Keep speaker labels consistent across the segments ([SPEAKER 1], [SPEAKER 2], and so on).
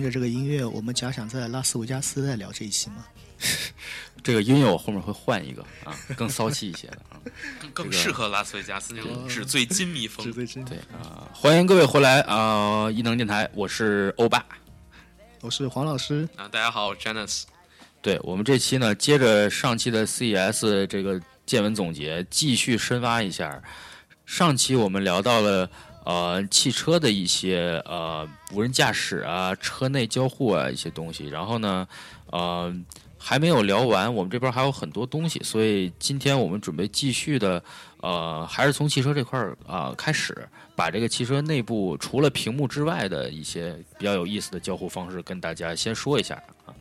[SPEAKER 1] 听着这个音乐，我们假想在拉斯维加斯再聊这一期吗？
[SPEAKER 2] 这个音乐我后面会换一个啊，更骚气一些的啊，
[SPEAKER 3] 更更适合拉斯维加斯那种纸醉金迷风。
[SPEAKER 1] 纸醉金迷。
[SPEAKER 2] 对啊，欢迎各位回来啊！异能电台，我是欧巴，
[SPEAKER 1] 我是黄老师
[SPEAKER 3] 啊。大家好，我是 Janice。
[SPEAKER 2] 对我们这期呢，接着上期的 CES 这个见闻总结，继续深挖一下。上期我们聊到了呃汽车的一些呃无人驾驶啊、车内交互啊一些东西，然后呢呃。还没有聊完，我们这边还有很多东西，所以今天我们准备继续的，呃，还是从汽车这块儿啊开始，把这个汽车内部除了屏幕之外的一些比较有意思的交互方式跟大家先说一下啊。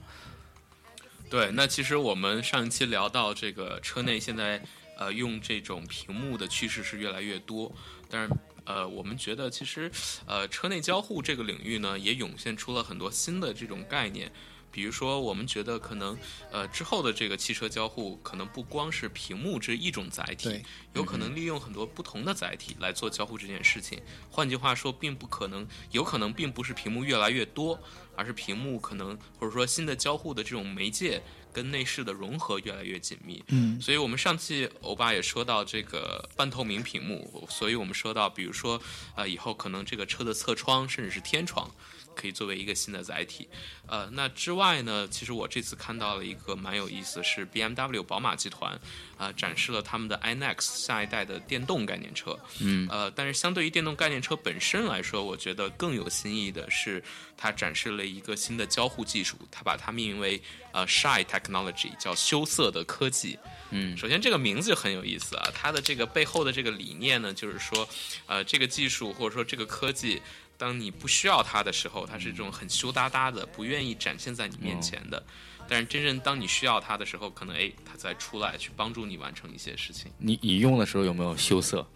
[SPEAKER 3] 对，那其实我们上一期聊到这个车内现在呃用这种屏幕的趋势是越来越多，但是呃我们觉得其实呃车内交互这个领域呢也涌现出了很多新的这种概念。比如说，我们觉得可能，呃，之后的这个汽车交互可能不光是屏幕这一种载体，有可能利用很多不同的载体来做交互这件事情。换句话说，并不可能，有可能并不是屏幕越来越多，而是屏幕可能或者说新的交互的这种媒介跟内饰的融合越来越紧密。
[SPEAKER 1] 嗯，
[SPEAKER 3] 所以我们上期欧巴也说到这个半透明屏幕，所以我们说到，比如说，呃，以后可能这个车的侧窗甚至是天窗。可以作为一个新的载体，呃，那之外呢，其实我这次看到了一个蛮有意思，是 B M W 宝马集团啊展示了他们的 iNext 下一代的电动概念车，
[SPEAKER 2] 嗯，
[SPEAKER 3] 呃，但是相对于电动概念车本身来说，我觉得更有新意的是，它展示了一个新的交互技术，它把它命名为呃 Shy Technology，叫羞涩的科技，
[SPEAKER 2] 嗯，
[SPEAKER 3] 首先这个名字就很有意思啊，它的这个背后的这个理念呢，就是说，呃，这个技术或者说这个科技。当你不需要它的时候，它是这种很羞答答的，不愿意展现在你面前的。但是真正当你需要它的时候，可能哎，它才出来去帮助你完成一些事情。
[SPEAKER 2] 你你用的时候有没有羞涩？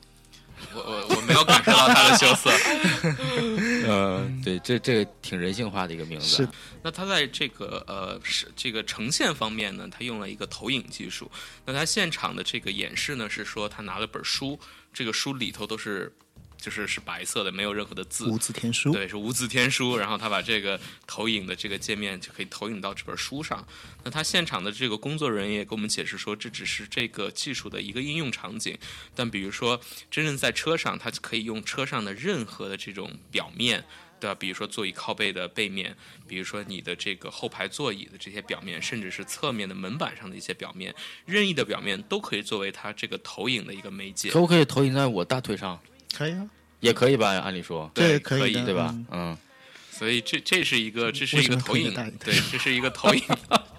[SPEAKER 3] 我我我没有感受到它的羞涩。
[SPEAKER 2] 呃，对，这这个挺人性化的一个名字。
[SPEAKER 1] 是。
[SPEAKER 3] 那它在这个呃是这个呈现方面呢，它用了一个投影技术。那它现场的这个演示呢，是说他拿了本书，这个书里头都是。就是是白色的，没有任何的字，
[SPEAKER 1] 无字天书。
[SPEAKER 3] 对，是无字天书。然后他把这个投影的这个界面就可以投影到这本书上。那他现场的这个工作人员也给我们解释说，这只是这个技术的一个应用场景。但比如说，真正在车上，它可以用车上的任何的这种表面，对吧？比如说座椅靠背的背面，比如说你的这个后排座椅的这些表面，甚至是侧面的门板上的一些表面，任意的表面都可以作为它这个投影的一个媒介。
[SPEAKER 2] 可不可以投影在我大腿上？
[SPEAKER 1] 可以啊，
[SPEAKER 2] 也可以吧？按理说，
[SPEAKER 3] 对，
[SPEAKER 1] 可
[SPEAKER 3] 以，
[SPEAKER 2] 对吧？嗯，
[SPEAKER 3] 所以这这是一个，这是一个投影，对，这是一个投影。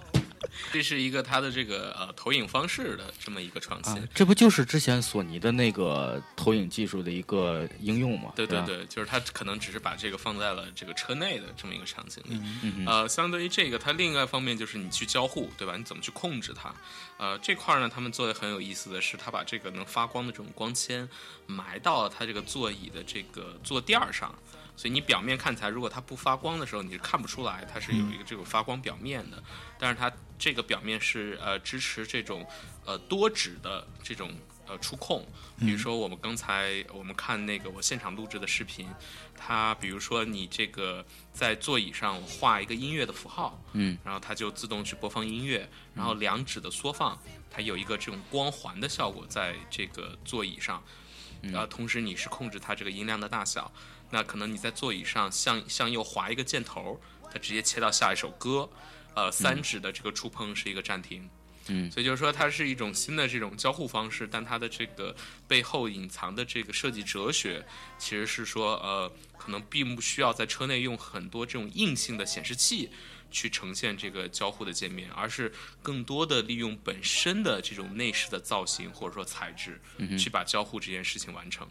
[SPEAKER 3] 这是一个它的这个呃投影方式的这么一个创新，
[SPEAKER 2] 这不就是之前索尼的那个投影技术的一个应用吗？
[SPEAKER 3] 对对对，就是它可能只是把这个放在了这个车内的这么一个场景里。
[SPEAKER 2] 嗯
[SPEAKER 3] 呃，相对于这个，它另外一方面就是你去交互，对吧？你怎么去控制它？呃，这块呢，他们做的很有意思的是，他把这个能发光的这种光纤埋到了它这个座椅的这个坐垫上。所以你表面看起来，如果它不发光的时候，你是看不出来它是有一个这种发光表面的。但是它这个表面是呃支持这种呃多指的这种呃触控。比如说我们刚才我们看那个我现场录制的视频，它比如说你这个在座椅上画一个音乐的符号，
[SPEAKER 2] 嗯，
[SPEAKER 3] 然后它就自动去播放音乐。然后两指的缩放，它有一个这种光环的效果在这个座椅上。呃，同时你是控制它这个音量的大小。那可能你在座椅上向向右滑一个箭头，它直接切到下一首歌。呃，三指的这个触碰是一个暂停。
[SPEAKER 2] 嗯，
[SPEAKER 3] 所以就是说它是一种新的这种交互方式，但它的这个背后隐藏的这个设计哲学，其实是说呃，可能并不需要在车内用很多这种硬性的显示器去呈现这个交互的界面，而是更多的利用本身的这种内饰的造型或者说材质，去把交互这件事情完成。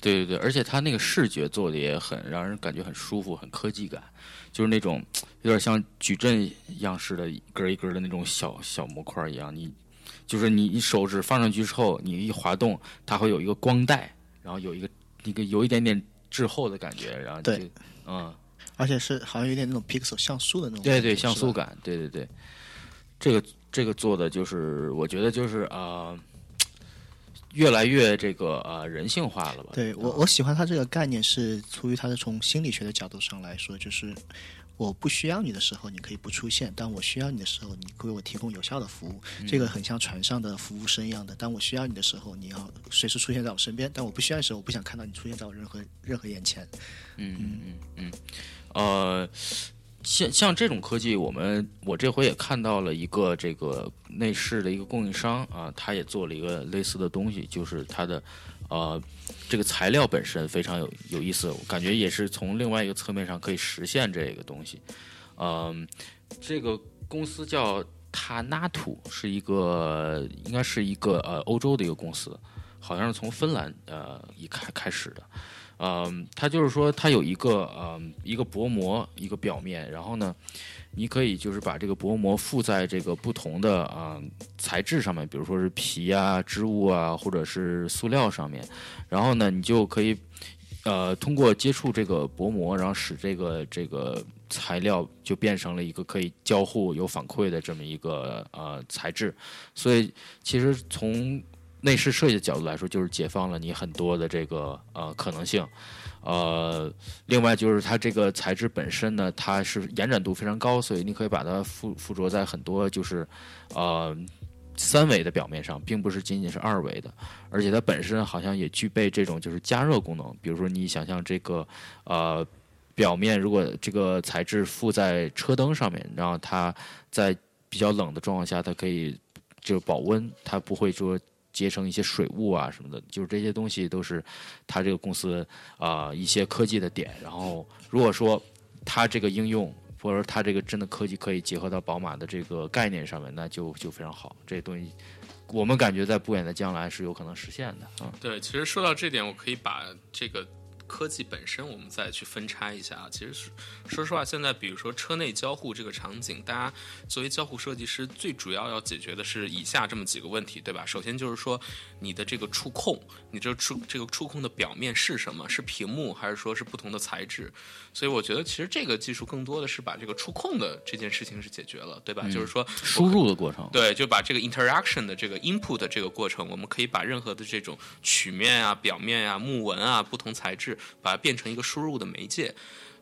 [SPEAKER 2] 对对对，而且它那个视觉做的也很让人感觉很舒服，很科技感，就是那种有点像矩阵样式的一根一根的那种小小模块一样。你就是你你手指放上去之后，你一滑动，它会有一个光带，然后有一个一个有一点点滞后的感觉，然后
[SPEAKER 1] 对，
[SPEAKER 2] 嗯，
[SPEAKER 1] 而且是好像有点那种 pixel 像素的那种，
[SPEAKER 2] 对对，像素感，对对对，这个这个做的就是我觉得就是啊。越来越这个呃人性化了吧？
[SPEAKER 1] 对我我喜欢它这个概念是出于它的从心理学的角度上来说，就是我不需要你的时候，你可以不出现；当我需要你的时候，你为我提供有效的服务。这个很像船上的服务生一样的，当我需要你的时候，你要随时出现在我身边；但我不需要的时候，我不想看到你出现在我任何任何眼前。
[SPEAKER 2] 嗯嗯嗯嗯，呃。像像这种科技，我们我这回也看到了一个这个内饰的一个供应商啊，他也做了一个类似的东西，就是它的呃这个材料本身非常有有意思，我感觉也是从另外一个侧面上可以实现这个东西。嗯，这个公司叫塔纳土，是一个应该是一个呃欧洲的一个公司，好像是从芬兰呃一开开始的。嗯，它就是说，它有一个呃一个薄膜，一个表面，然后呢，你可以就是把这个薄膜附在这个不同的啊材质上面，比如说是皮啊、织物啊，或者是塑料上面，然后呢，你就可以呃通过接触这个薄膜，然后使这个这个材料就变成了一个可以交互、有反馈的这么一个呃材质，所以其实从内饰设计的角度来说，就是解放了你很多的这个呃可能性，呃，另外就是它这个材质本身呢，它是延展度非常高，所以你可以把它附附着在很多就是呃三维的表面上，并不是仅仅是二维的，而且它本身好像也具备这种就是加热功能，比如说你想象这个呃表面如果这个材质附在车灯上面，然后它在比较冷的状况下，它可以就保温，它不会说。结成一些水雾啊什么的，就是这些东西都是它这个公司啊一些科技的点。然后如果说它这个应用或者说它这个真的科技可以结合到宝马的这个概念上面，那就就非常好。这些东西我们感觉在不远的将来是有可能实现的啊。
[SPEAKER 3] 对，其实说到这点，我可以把这个。科技本身，我们再去分拆一下啊。其实是说实话，现在比如说车内交互这个场景，大家作为交互设计师，最主要要解决的是以下这么几个问题，对吧？首先就是说你的这个触控，你这触这个触控的表面是什么？是屏幕还是说是不同的材质？所以我觉得其实这个技术更多的是把这个触控的这件事情是解决了，对吧？就是说
[SPEAKER 2] 输入的过程，
[SPEAKER 3] 对，就把这个 interaction 的这个 input 这个过程，我们可以把任何的这种曲面啊、表面啊、木纹啊、不同材质。把它变成一个输入的媒介，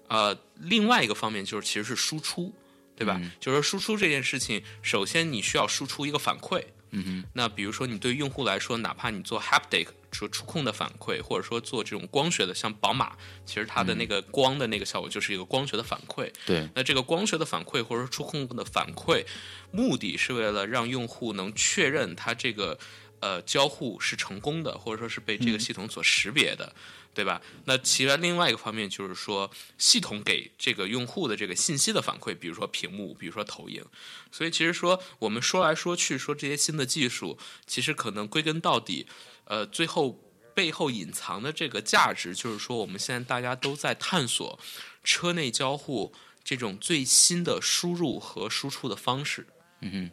[SPEAKER 3] 呃，另外一个方面就是其实是输出，对吧？就是说输出这件事情，首先你需要输出一个反馈，
[SPEAKER 2] 嗯哼。
[SPEAKER 3] 那比如说你对用户来说，哪怕你做 haptic 说触控的反馈，或者说做这种光学的，像宝马，其实它的那个光的那个效果就是一个光学的反馈。
[SPEAKER 2] 对。
[SPEAKER 3] 那这个光学的反馈或者说触控的反馈，目的是为了让用户能确认它这个呃交互是成功的，或者说是被这个系统所识别的。对吧？那其实另外一个方面就是说，系统给这个用户的这个信息的反馈，比如说屏幕，比如说投影。所以其实说，我们说来说去说这些新的技术，其实可能归根到底，呃，最后背后隐藏的这个价值，就是说我们现在大家都在探索车内交互这种最新的输入和输出的方式。
[SPEAKER 2] 嗯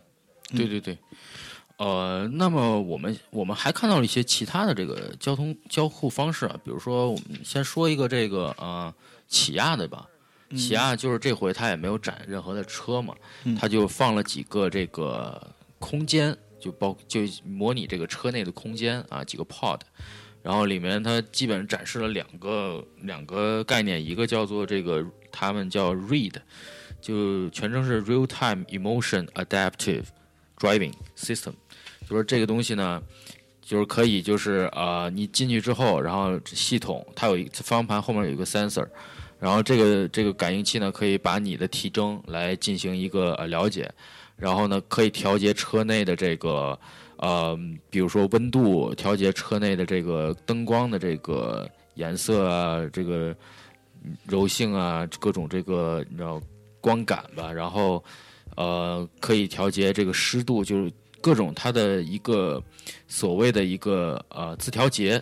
[SPEAKER 2] 哼，对对对。呃，那么我们我们还看到了一些其他的这个交通交互方式啊，比如说我们先说一个这个呃起亚的吧，起亚就是这回它也没有展任何的车嘛，它就放了几个这个空间，就包就模拟这个车内的空间啊，几个 pod，然后里面它基本展示了两个两个概念，一个叫做这个他们叫 read，就全称是 real time emotion adaptive driving system。就说这个东西呢，就是可以，就是呃，你进去之后，然后系统它有一方向盘后面有一个 sensor，然后这个这个感应器呢，可以把你的体征来进行一个呃了解，然后呢，可以调节车内的这个呃，比如说温度，调节车内的这个灯光的这个颜色啊，这个柔性啊，各种这个你知道光感吧，然后呃，可以调节这个湿度，就是。各种它的一个所谓的一个呃自调节，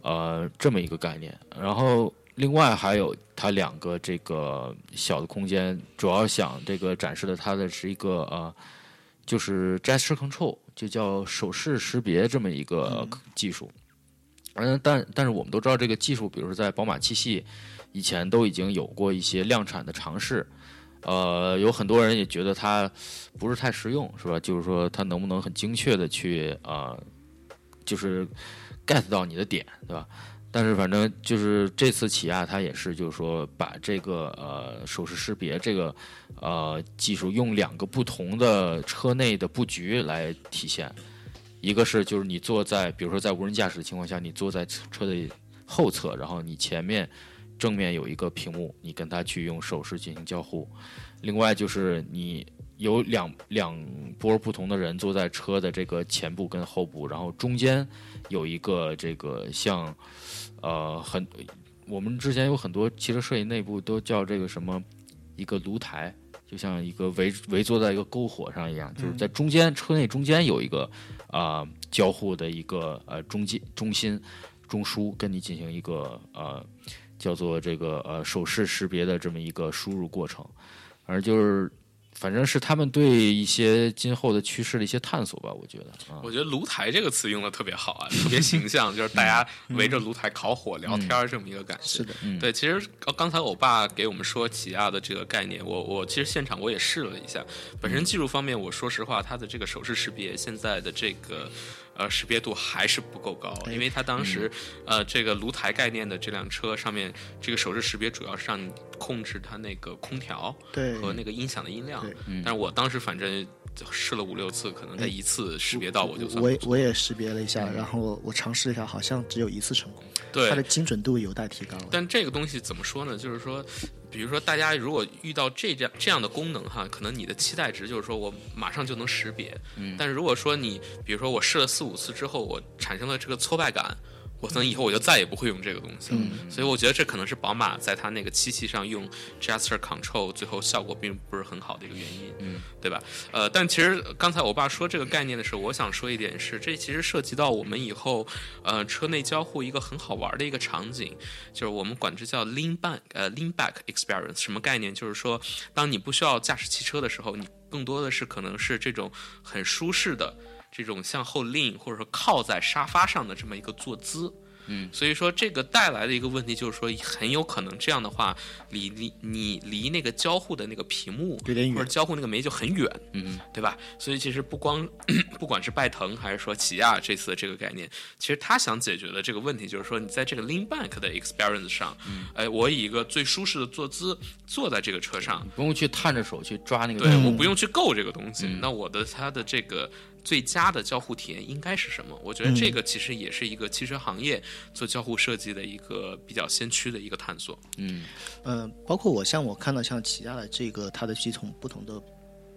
[SPEAKER 2] 呃这么一个概念。然后另外还有它两个这个小的空间，主要想这个展示的它的是一个呃就是 gesture control，就叫手势识别这么一个技术。嗯，但但是我们都知道这个技术，比如说在宝马七系以前都已经有过一些量产的尝试。呃，有很多人也觉得它不是太实用，是吧？就是说，它能不能很精确的去啊，就是 get 到你的点，对吧？但是反正就是这次起亚它也是，就是说把这个呃手势识别这个呃技术用两个不同的车内的布局来体现，一个是就是你坐在比如说在无人驾驶的情况下，你坐在车的后侧，然后你前面正面有一个屏幕，你跟它去用手势进行交互；另外就是你有两两波不同的人坐在车的这个前部跟后部，然后中间有一个这个像。呃，很，我们之前有很多汽车摄影内部都叫这个什么一个炉台，就像一个围围坐在一个篝火上一样，就是在中间车内中间有一个啊交互的一个呃中间中心中枢，跟你进行一个呃叫做这个呃手势识别的这么一个输入过程，而就是。反正是他们对一些今后的趋势的一些探索吧，我觉得。
[SPEAKER 3] 我觉得“炉台”这个词用的特别好啊，特别形象，就是大家围着炉台烤火聊天这么一个感觉。
[SPEAKER 1] 是的，
[SPEAKER 3] 对。其实刚才我爸给我们说起亚的这个概念，我我其实现场我也试了一下。本身技术方面，我说实话，它的这个手势识别现在的这个。呃，识别度还是不够高，因为它当时，呃，这个炉台概念的这辆车上面，这个手势识别主要是让你控制它那个空调和那个音响的音量。但是我当时反正试了五六次，可能在一次识别到我就算。
[SPEAKER 1] 我我也识别了一下，然后我尝试一下，好像只有一次成功。
[SPEAKER 3] 对，
[SPEAKER 1] 它的精准度有待提高。
[SPEAKER 3] 但这个东西怎么说呢？就是说。比如说，大家如果遇到这样这样的功能哈，可能你的期待值就是说我马上就能识别。嗯。但是如果说你，比如说我试了四五次之后，我产生了这个挫败感。我可能以后我就再也不会用这个东西了，所以我觉得这可能是宝马在它那个七系上用 gesture control 最后效果并不是很好的一个原因，嗯，对吧？呃，但其实刚才我爸说这个概念的时候，我想说一点是，这其实涉及到我们以后呃车内交互一个很好玩的一个场景，就是我们管这叫 lean back 呃 lean back experience，什么概念？就是说，当你不需要驾驶汽车的时候，你更多的是可能是这种很舒适的。这种向后 lean 或者说靠在沙发上的这么一个坐姿。
[SPEAKER 2] 嗯，
[SPEAKER 3] 所以说这个带来的一个问题就是说，很有可能这样的话，离离你离那个交互的那个屏幕或者交互那个眉就很远，
[SPEAKER 2] 嗯，
[SPEAKER 3] 对吧？所以其实不光 不管是拜腾还是说起亚这次的这个概念，其实他想解决的这个问题就是说，你在这个 lean back 的 experience 上，哎，我以一个最舒适的坐姿坐在这个车上，
[SPEAKER 2] 不用去探着手去抓那个，
[SPEAKER 3] 对，我不用去够这个东西，那我的它的这个。最佳的交互体验应该是什么？我觉得这个其实也是一个汽车行业做交互设计的一个比较先驱的一个探索。
[SPEAKER 2] 嗯，
[SPEAKER 1] 呃，包括我像我看到像起亚的这个它的系统不同的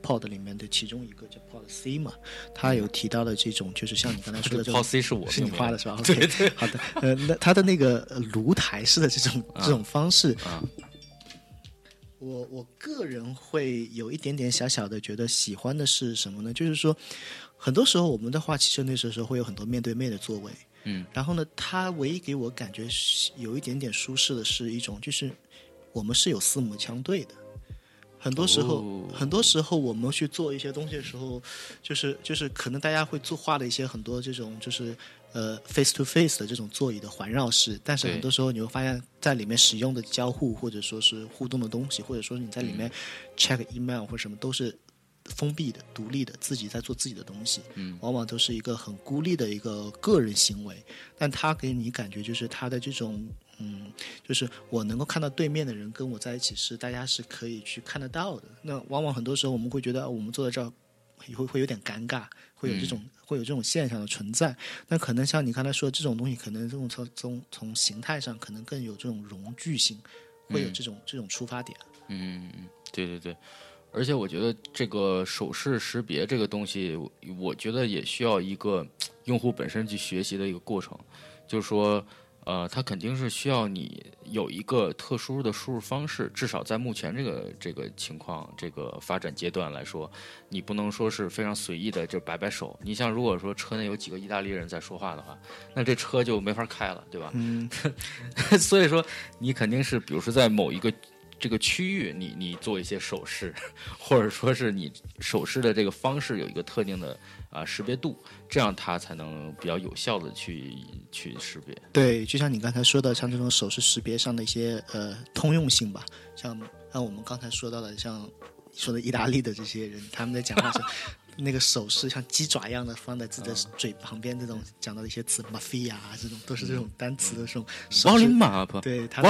[SPEAKER 1] Pod 里面的其中一个叫 Pod C 嘛，它有提到的这种就是像你刚才说的
[SPEAKER 2] ，Pod C 是我
[SPEAKER 1] 是你画的是吧？
[SPEAKER 2] 对对，
[SPEAKER 1] 好的。呃，那它的那个炉台式的这种这种方式。啊我我个人会有一点点小小的觉得喜欢的是什么呢？就是说，很多时候我们在画汽车那时候会有很多面对面的座位，
[SPEAKER 2] 嗯，
[SPEAKER 1] 然后呢，它唯一给我感觉有一点点舒适的是一种，就是我们是有四目相对的。很多时候，很多时候我们去做一些东西的时候，就是就是可能大家会做画的一些很多这种就是。呃，face to face 的这种座椅的环绕式，但是很多时候你会发现在里面使用的交互或者说是互动的东西，或者说你在里面 check email 或者什么都是封闭的、独立的，自己在做自己的东西，
[SPEAKER 2] 嗯，
[SPEAKER 1] 往往都是一个很孤立的一个个人行为。但他给你感觉就是他的这种，嗯，就是我能够看到对面的人跟我在一起是大家是可以去看得到的。那往往很多时候我们会觉得我们坐在这儿会会有点尴尬。会有这种会有这种现象的存在，那可能像你刚才说的这种东西，可能这种从从从形态上可能更有这种融聚性，会有这种这种出发点。
[SPEAKER 2] 嗯嗯，对对对，而且我觉得这个手势识别这个东西，我觉得也需要一个用户本身去学习的一个过程，就是说。呃，它肯定是需要你有一个特殊的输入方式，至少在目前这个这个情况、这个发展阶段来说，你不能说是非常随意的就摆摆手。你像如果说车内有几个意大利人在说话的话，那这车就没法开了，对吧？
[SPEAKER 1] 嗯，
[SPEAKER 2] 所以说你肯定是，比如说在某一个。这个区域，你你做一些手势，或者说是你手势的这个方式有一个特定的啊识别度，这样它才能比较有效的去去识别。
[SPEAKER 1] 对，就像你刚才说的，像这种手势识别上的一些呃通用性吧，像像我们刚才说到的，像说的意大利的这些人，他们在讲话时，那个手势像鸡爪一样的放在自己的嘴旁边，这种讲到的一些词，mafia 啊，这种都是这种单词的这种手对他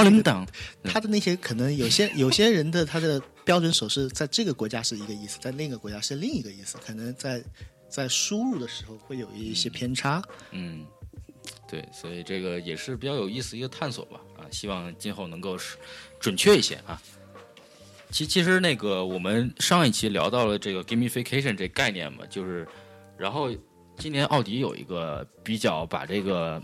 [SPEAKER 1] 的那些可能有些 有些人的他的标准手势，在这个国家是一个意思，在另一个国家是另一个意思，可能在在输入的时候会有一些偏差。
[SPEAKER 2] 嗯，对，所以这个也是比较有意思一个探索吧，啊，希望今后能够是准确一些啊。其其实那个我们上一期聊到了这个 gamification 这概念嘛，就是，然后今年奥迪有一个比较把这个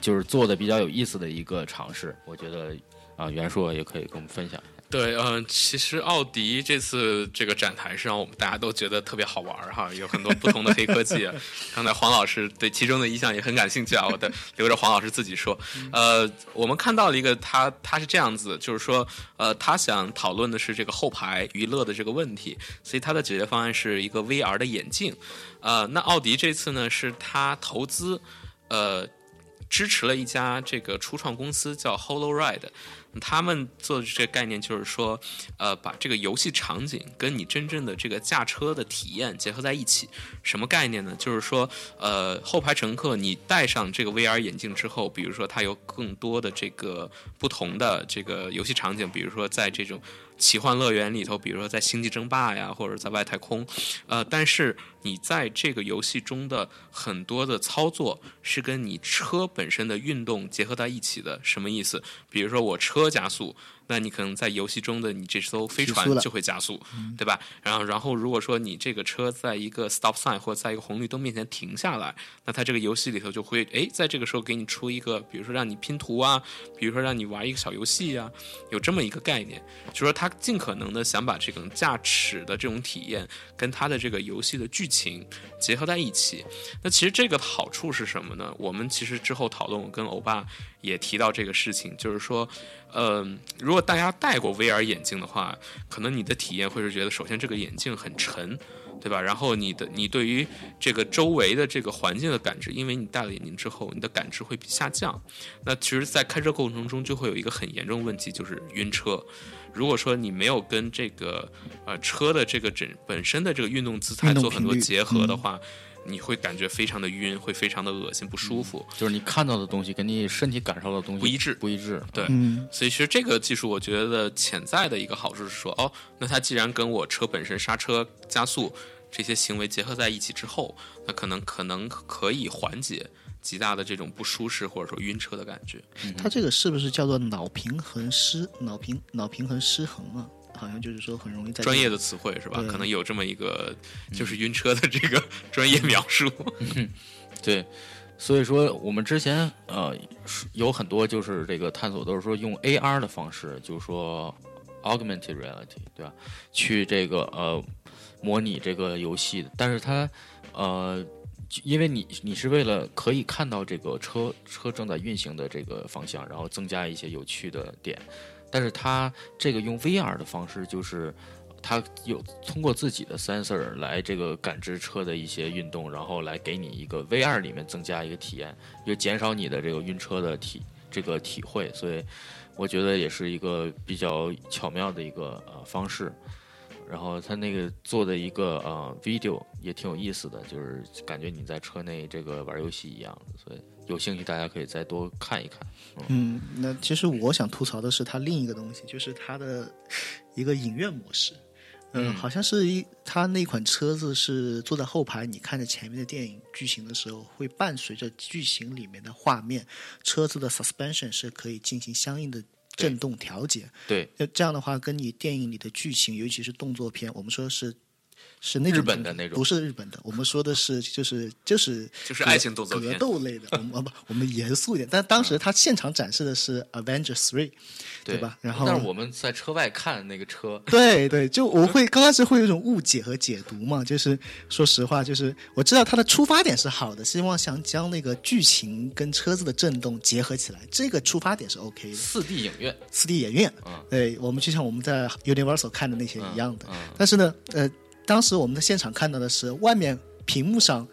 [SPEAKER 2] 就是做的比较有意思的一个尝试，我觉得啊，袁硕也可以跟我们分享。
[SPEAKER 3] 对，嗯、其实奥迪这次这个展台是让，我们大家都觉得特别好玩儿哈，有很多不同的黑科技。刚才黄老师对其中的一项也很感兴趣啊，我的留着黄老师自己说。呃，我们看到了一个他他是这样子，就是说，呃，他想讨论的是这个后排娱乐的这个问题，所以他的解决方案是一个 VR 的眼镜。呃，那奥迪这次呢，是他投资，呃。支持了一家这个初创公司叫 HoloRide，他们做的这个概念就是说，呃，把这个游戏场景跟你真正的这个驾车的体验结合在一起。什么概念呢？就是说，呃，后排乘客你戴上这个 VR 眼镜之后，比如说它有更多的这个不同的这个游戏场景，比如说在这种奇幻乐园里头，比如说在星际争霸呀，或者在外太空，呃，但是你在这个游戏中的很多的操作是跟你车本身的运动结合在一起的。什么意思？比如说我车加速，那你可能在游戏中的你这艘飞船就会加速，对吧？然后，然后如果说你这个车在一个 stop sign 或者在一个红绿灯面前停下来，那它这个游戏里头就会，哎，在这个时候给你出一个，比如说让你拼图啊，比如说让你玩一个小游戏啊，有这么一个概念，就说它尽可能的想把这种驾驶的这种体验跟它的这个游戏的剧情情结合在一起。那其实这个好处是什么呢？我们其实之后讨论，我跟欧巴也提到这个事情，就是说，嗯、如果大家戴过 VR 眼镜的话，可能你的体验会是觉得，首先这个眼镜很沉，对吧？然后你的你对于这个周围的这个环境的感知，因为你戴了眼镜之后，你的感知会下降。那其实，在开车过程中就会有一个很严重的问题，就是晕车。如果说你没有跟这个呃车的这个整本身的这个运动姿态做很多结合的
[SPEAKER 1] 嗯
[SPEAKER 3] 话，你会感觉非常的晕，会非常的恶心不舒服。
[SPEAKER 2] 就是你看到的东西跟你身体感受到的东西
[SPEAKER 3] 不一致
[SPEAKER 2] 不一致。
[SPEAKER 3] 对
[SPEAKER 1] 嗯，
[SPEAKER 3] 所以其实这个技术，我觉得潜在的一个好处是说，哦，那它既然跟我车本身刹车、加速这些行为结合在一起之后，那可能可能可以缓解极大的这种不舒适或者说晕车的感觉。
[SPEAKER 1] 它这个是不是叫做脑平衡失脑平脑平衡失衡啊？好像就是说很容易在
[SPEAKER 3] 专业的词汇是吧？可能有这么一个就是晕车的这个 专业描述。
[SPEAKER 2] 对，所以说我们之前呃有很多就是这个探索都是说用 AR 的方式，就是说 augmented reality，对吧？去这个呃模拟这个游戏，但是它呃。因为你你是为了可以看到这个车车正在运行的这个方向，然后增加一些有趣的点，但是它这个用 VR 的方式就是。它有通过自己的 sensor 来这个感知车的一些运动，然后来给你一个 VR 里面增加一个体验，就减少你的这个晕车的体这个体会，所以我觉得也是一个比较巧妙的一个呃方式。然后他那个做的一个呃 video 也挺有意思的，就是感觉你在车内这个玩游戏一样的，所以有兴趣大家可以再多看一看。
[SPEAKER 1] 嗯，那其实我想吐槽的是它另一个东西，就是它的一个影院模式。嗯，好像是一它那款车子是坐在后排，你看着前面的电影剧情的时候，会伴随着剧情里面的画面，车子的 suspension 是可以进行相应的震动调节。
[SPEAKER 2] 对，
[SPEAKER 1] 那这样的话，跟你电影里的剧情，尤其是动作片，我们说是是那种
[SPEAKER 2] 日本的那种
[SPEAKER 1] 不是日本的，我们说的是就是就是
[SPEAKER 3] 就是爱情动作片
[SPEAKER 1] 格斗类的。我们不，我们严肃一点。但当时他现场展示的是 Avengers Three，对吧？然后
[SPEAKER 2] 但是我们在车外看那个车，
[SPEAKER 1] 对对，就我会刚开始会有一种误解和解读嘛，就是说实话，就是我知道他的出发点是好的，希望想将那个剧情跟车子的震动结合起来，这个出发点是 OK 的。
[SPEAKER 2] 四 D 影院，
[SPEAKER 1] 四 D 影院，
[SPEAKER 2] 嗯
[SPEAKER 1] 对我们就像我们在 Universal 看的那些一样的。
[SPEAKER 2] 嗯
[SPEAKER 1] 但是呢，呃，当时我们在现场看到的是外面屏幕上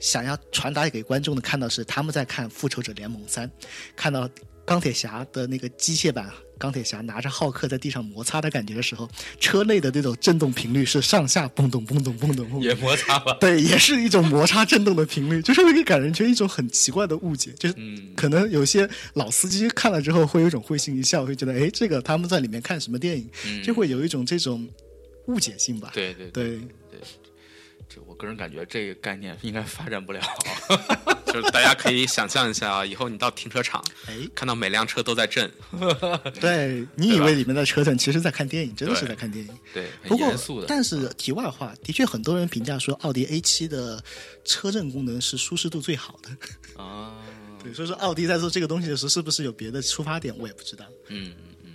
[SPEAKER 1] 想要传达给观众的看到是他们在看《复仇者联盟三》，看到钢铁侠的那个机械版钢铁侠拿着浩克在地上摩擦的感觉的时候，车内的那种震动频率是上下蹦动蹦动蹦动蹦动。
[SPEAKER 2] 也摩擦吧。
[SPEAKER 1] 对，也是一种摩擦震动的频率，就是会给感人觉一种很奇怪的误解，就是
[SPEAKER 3] 嗯，
[SPEAKER 1] 可能有些老司机看了之后会有一种会心一笑，会觉得哎，这个他们在里面看什么电影，
[SPEAKER 3] 嗯
[SPEAKER 1] 就会有一种这种误解性吧。
[SPEAKER 2] 对对
[SPEAKER 1] 对，
[SPEAKER 2] 这我个人感觉这个概念应该发展不了。
[SPEAKER 3] 就是大家可以想象一下啊，以后你到停车场
[SPEAKER 1] 哎，
[SPEAKER 3] 看到每辆车都在震，
[SPEAKER 1] 对你以为里面的车震，其实在看电影，真的是在看电影。
[SPEAKER 2] 对，
[SPEAKER 1] 不过
[SPEAKER 2] 很严肃，的。
[SPEAKER 1] 但是题外话，的确很多人评价说奥迪 A 七的车震功能是舒适度最好的。
[SPEAKER 2] 啊，
[SPEAKER 1] 对，所以说奥迪在做这个东西的时候，是不是有别的出发点，我也不知道。
[SPEAKER 2] 嗯嗯嗯，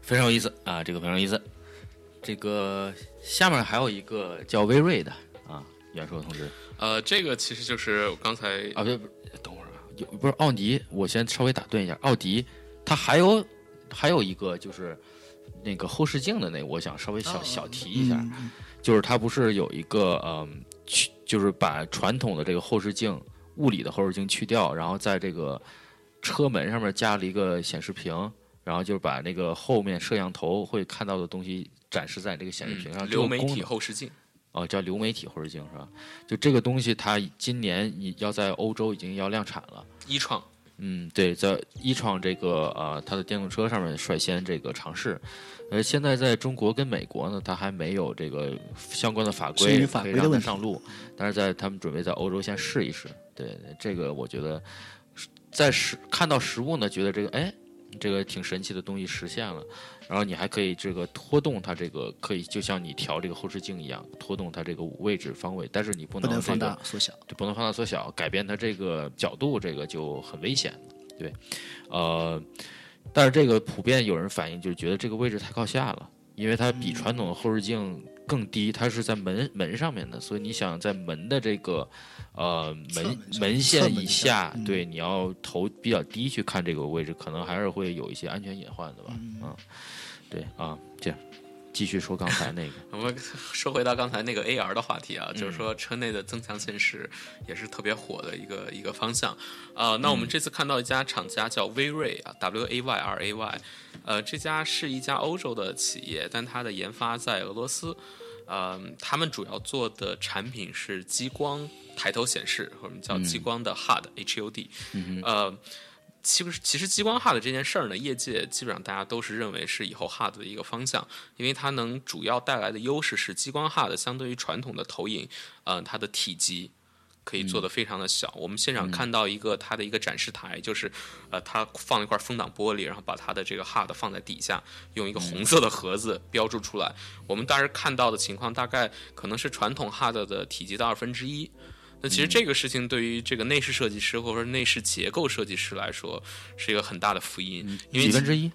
[SPEAKER 2] 非常有意思啊，这个非常有意思。这个下面还有一个叫威瑞的啊，袁硕同志。
[SPEAKER 3] 呃，这个其实就是我刚才
[SPEAKER 2] 啊，不不，等会儿啊，有不是奥迪，我先稍微打断一下，奥迪它还有还有一个就是那个后视镜的那个，我想稍微小小提一下，
[SPEAKER 1] 嗯
[SPEAKER 2] 就是它不是有一个嗯，去就是把传统的这个后视镜物理的后视镜去掉，然后在这个车门上面加了一个显示屏，然后就是把那个后面摄像头会看到的东西展示在这个显示屏上。这个
[SPEAKER 3] 流媒体后视镜，
[SPEAKER 2] 哦，叫流媒体后视镜是吧？就这个东西，它今年已要在欧洲已经要量产了。
[SPEAKER 3] 一创
[SPEAKER 2] 嗯，对，在一创这个呃，它的电动车上面率先这个尝试，呃，现在在中国跟美国呢，它还没有这个相关的法规可以让它
[SPEAKER 1] 法规的
[SPEAKER 2] 上路，但是在他们准备在欧洲先试一试。对，这个我觉得在实看到实物呢，觉得这个哎，这个挺神奇的东西实现了，然后你还可以这个拖动它这个可以就像你调这个后视镜一样，拖动它这个位置方位，但是你不
[SPEAKER 1] 不能放
[SPEAKER 2] 能这个
[SPEAKER 1] 大缩小。
[SPEAKER 2] 就不能放大缩小，改变它这个角度，这个就很危险，对，呃，但是这个普遍有人反映就是觉得这个位置太靠下了，因为它比传统的后视镜更低，它是在门门上面的，所以你想在门的这个呃门
[SPEAKER 1] 门
[SPEAKER 2] 线以下，
[SPEAKER 1] 嗯。
[SPEAKER 2] 对，你要头比较低去看这个位置，可能还是会有一些安全隐患的吧，嗯，对啊，这样继续说刚才那个，
[SPEAKER 3] 我们说回到刚才那个 AR 的话题啊，就是说车内的增强现实也是特别火的一个一个方向。呃，那我们这次看到一家厂家叫威瑞啊，W A Y R A Y，呃，这家是一家欧洲的企业，但它的研发在俄罗斯。呃，他们主要做的产品是激光抬头显示，我们叫激光的 HUD。呃，其实其实激光 HUD 这件事儿呢，业界基本上大家都是认为是以后 HUD 的一个方向，因为它能主要带来的优势是激光 HUD 相对于传统的投影，呃，它的体积。可以做得非常的小。我们现场看到一个它的一个展示台，就是呃，它放了一块风挡玻璃，然后把它的这个 HUD 放在底下，用一个红色的盒子标注出来。我们当时看到的情况，大概可能是传统 HUD 的体积的二分之一。那其实这个事情对于这个内饰设计师或者说内饰结构设计师来说，是一个很大的福音，因为
[SPEAKER 2] 几分之一，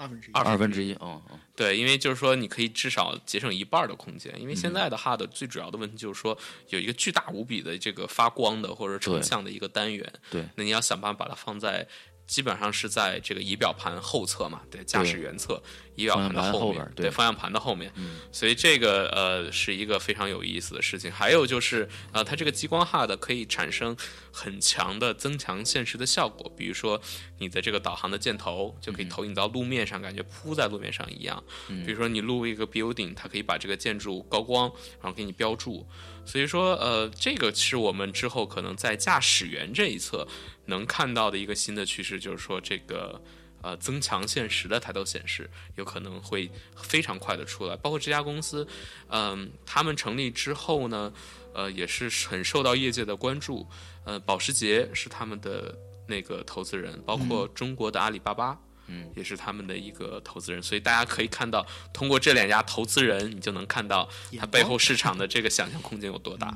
[SPEAKER 1] 二分之一。
[SPEAKER 2] 二分之一，嗯嗯，
[SPEAKER 3] 对，因为就是说，你可以至少节省一半儿的空间。因为现在的 HUD 最主要的问题就是说，有一个巨大无比的这个发光的或者成像的一个单元。
[SPEAKER 2] 对，
[SPEAKER 3] 那你要想办法把它放在，基本上是在这个仪表盘后侧嘛，对，驾驶员侧，仪表盘的
[SPEAKER 2] 后
[SPEAKER 3] 面
[SPEAKER 2] 对
[SPEAKER 3] 方向盘的后面。所以这个呃是一个非常有意思的事情。还有就是呃，它这个激光 HUD 可以产生很强的增强现实的效果，比如说你的这个导航的箭头就可以投影到路面上，感觉铺在路面上一样。比如说你录一个 building，它可以把这个建筑高光，然后给你标注。所以说，呃，这个是我们之后可能在驾驶员这一侧能看到的一个新的趋势，就是说这个呃增强现实的抬头显示有可能会非常快的出来。包括这家公司，嗯、他们成立之后呢，呃，也是很受到业界的关注。呃，保时捷是他们的那个投资人，包括中国的阿里巴巴。嗯，也是他们的一个投资人，所以大家可以看到，通过这两家投资人，你就能看到它背后市场的这个想象空间有多大。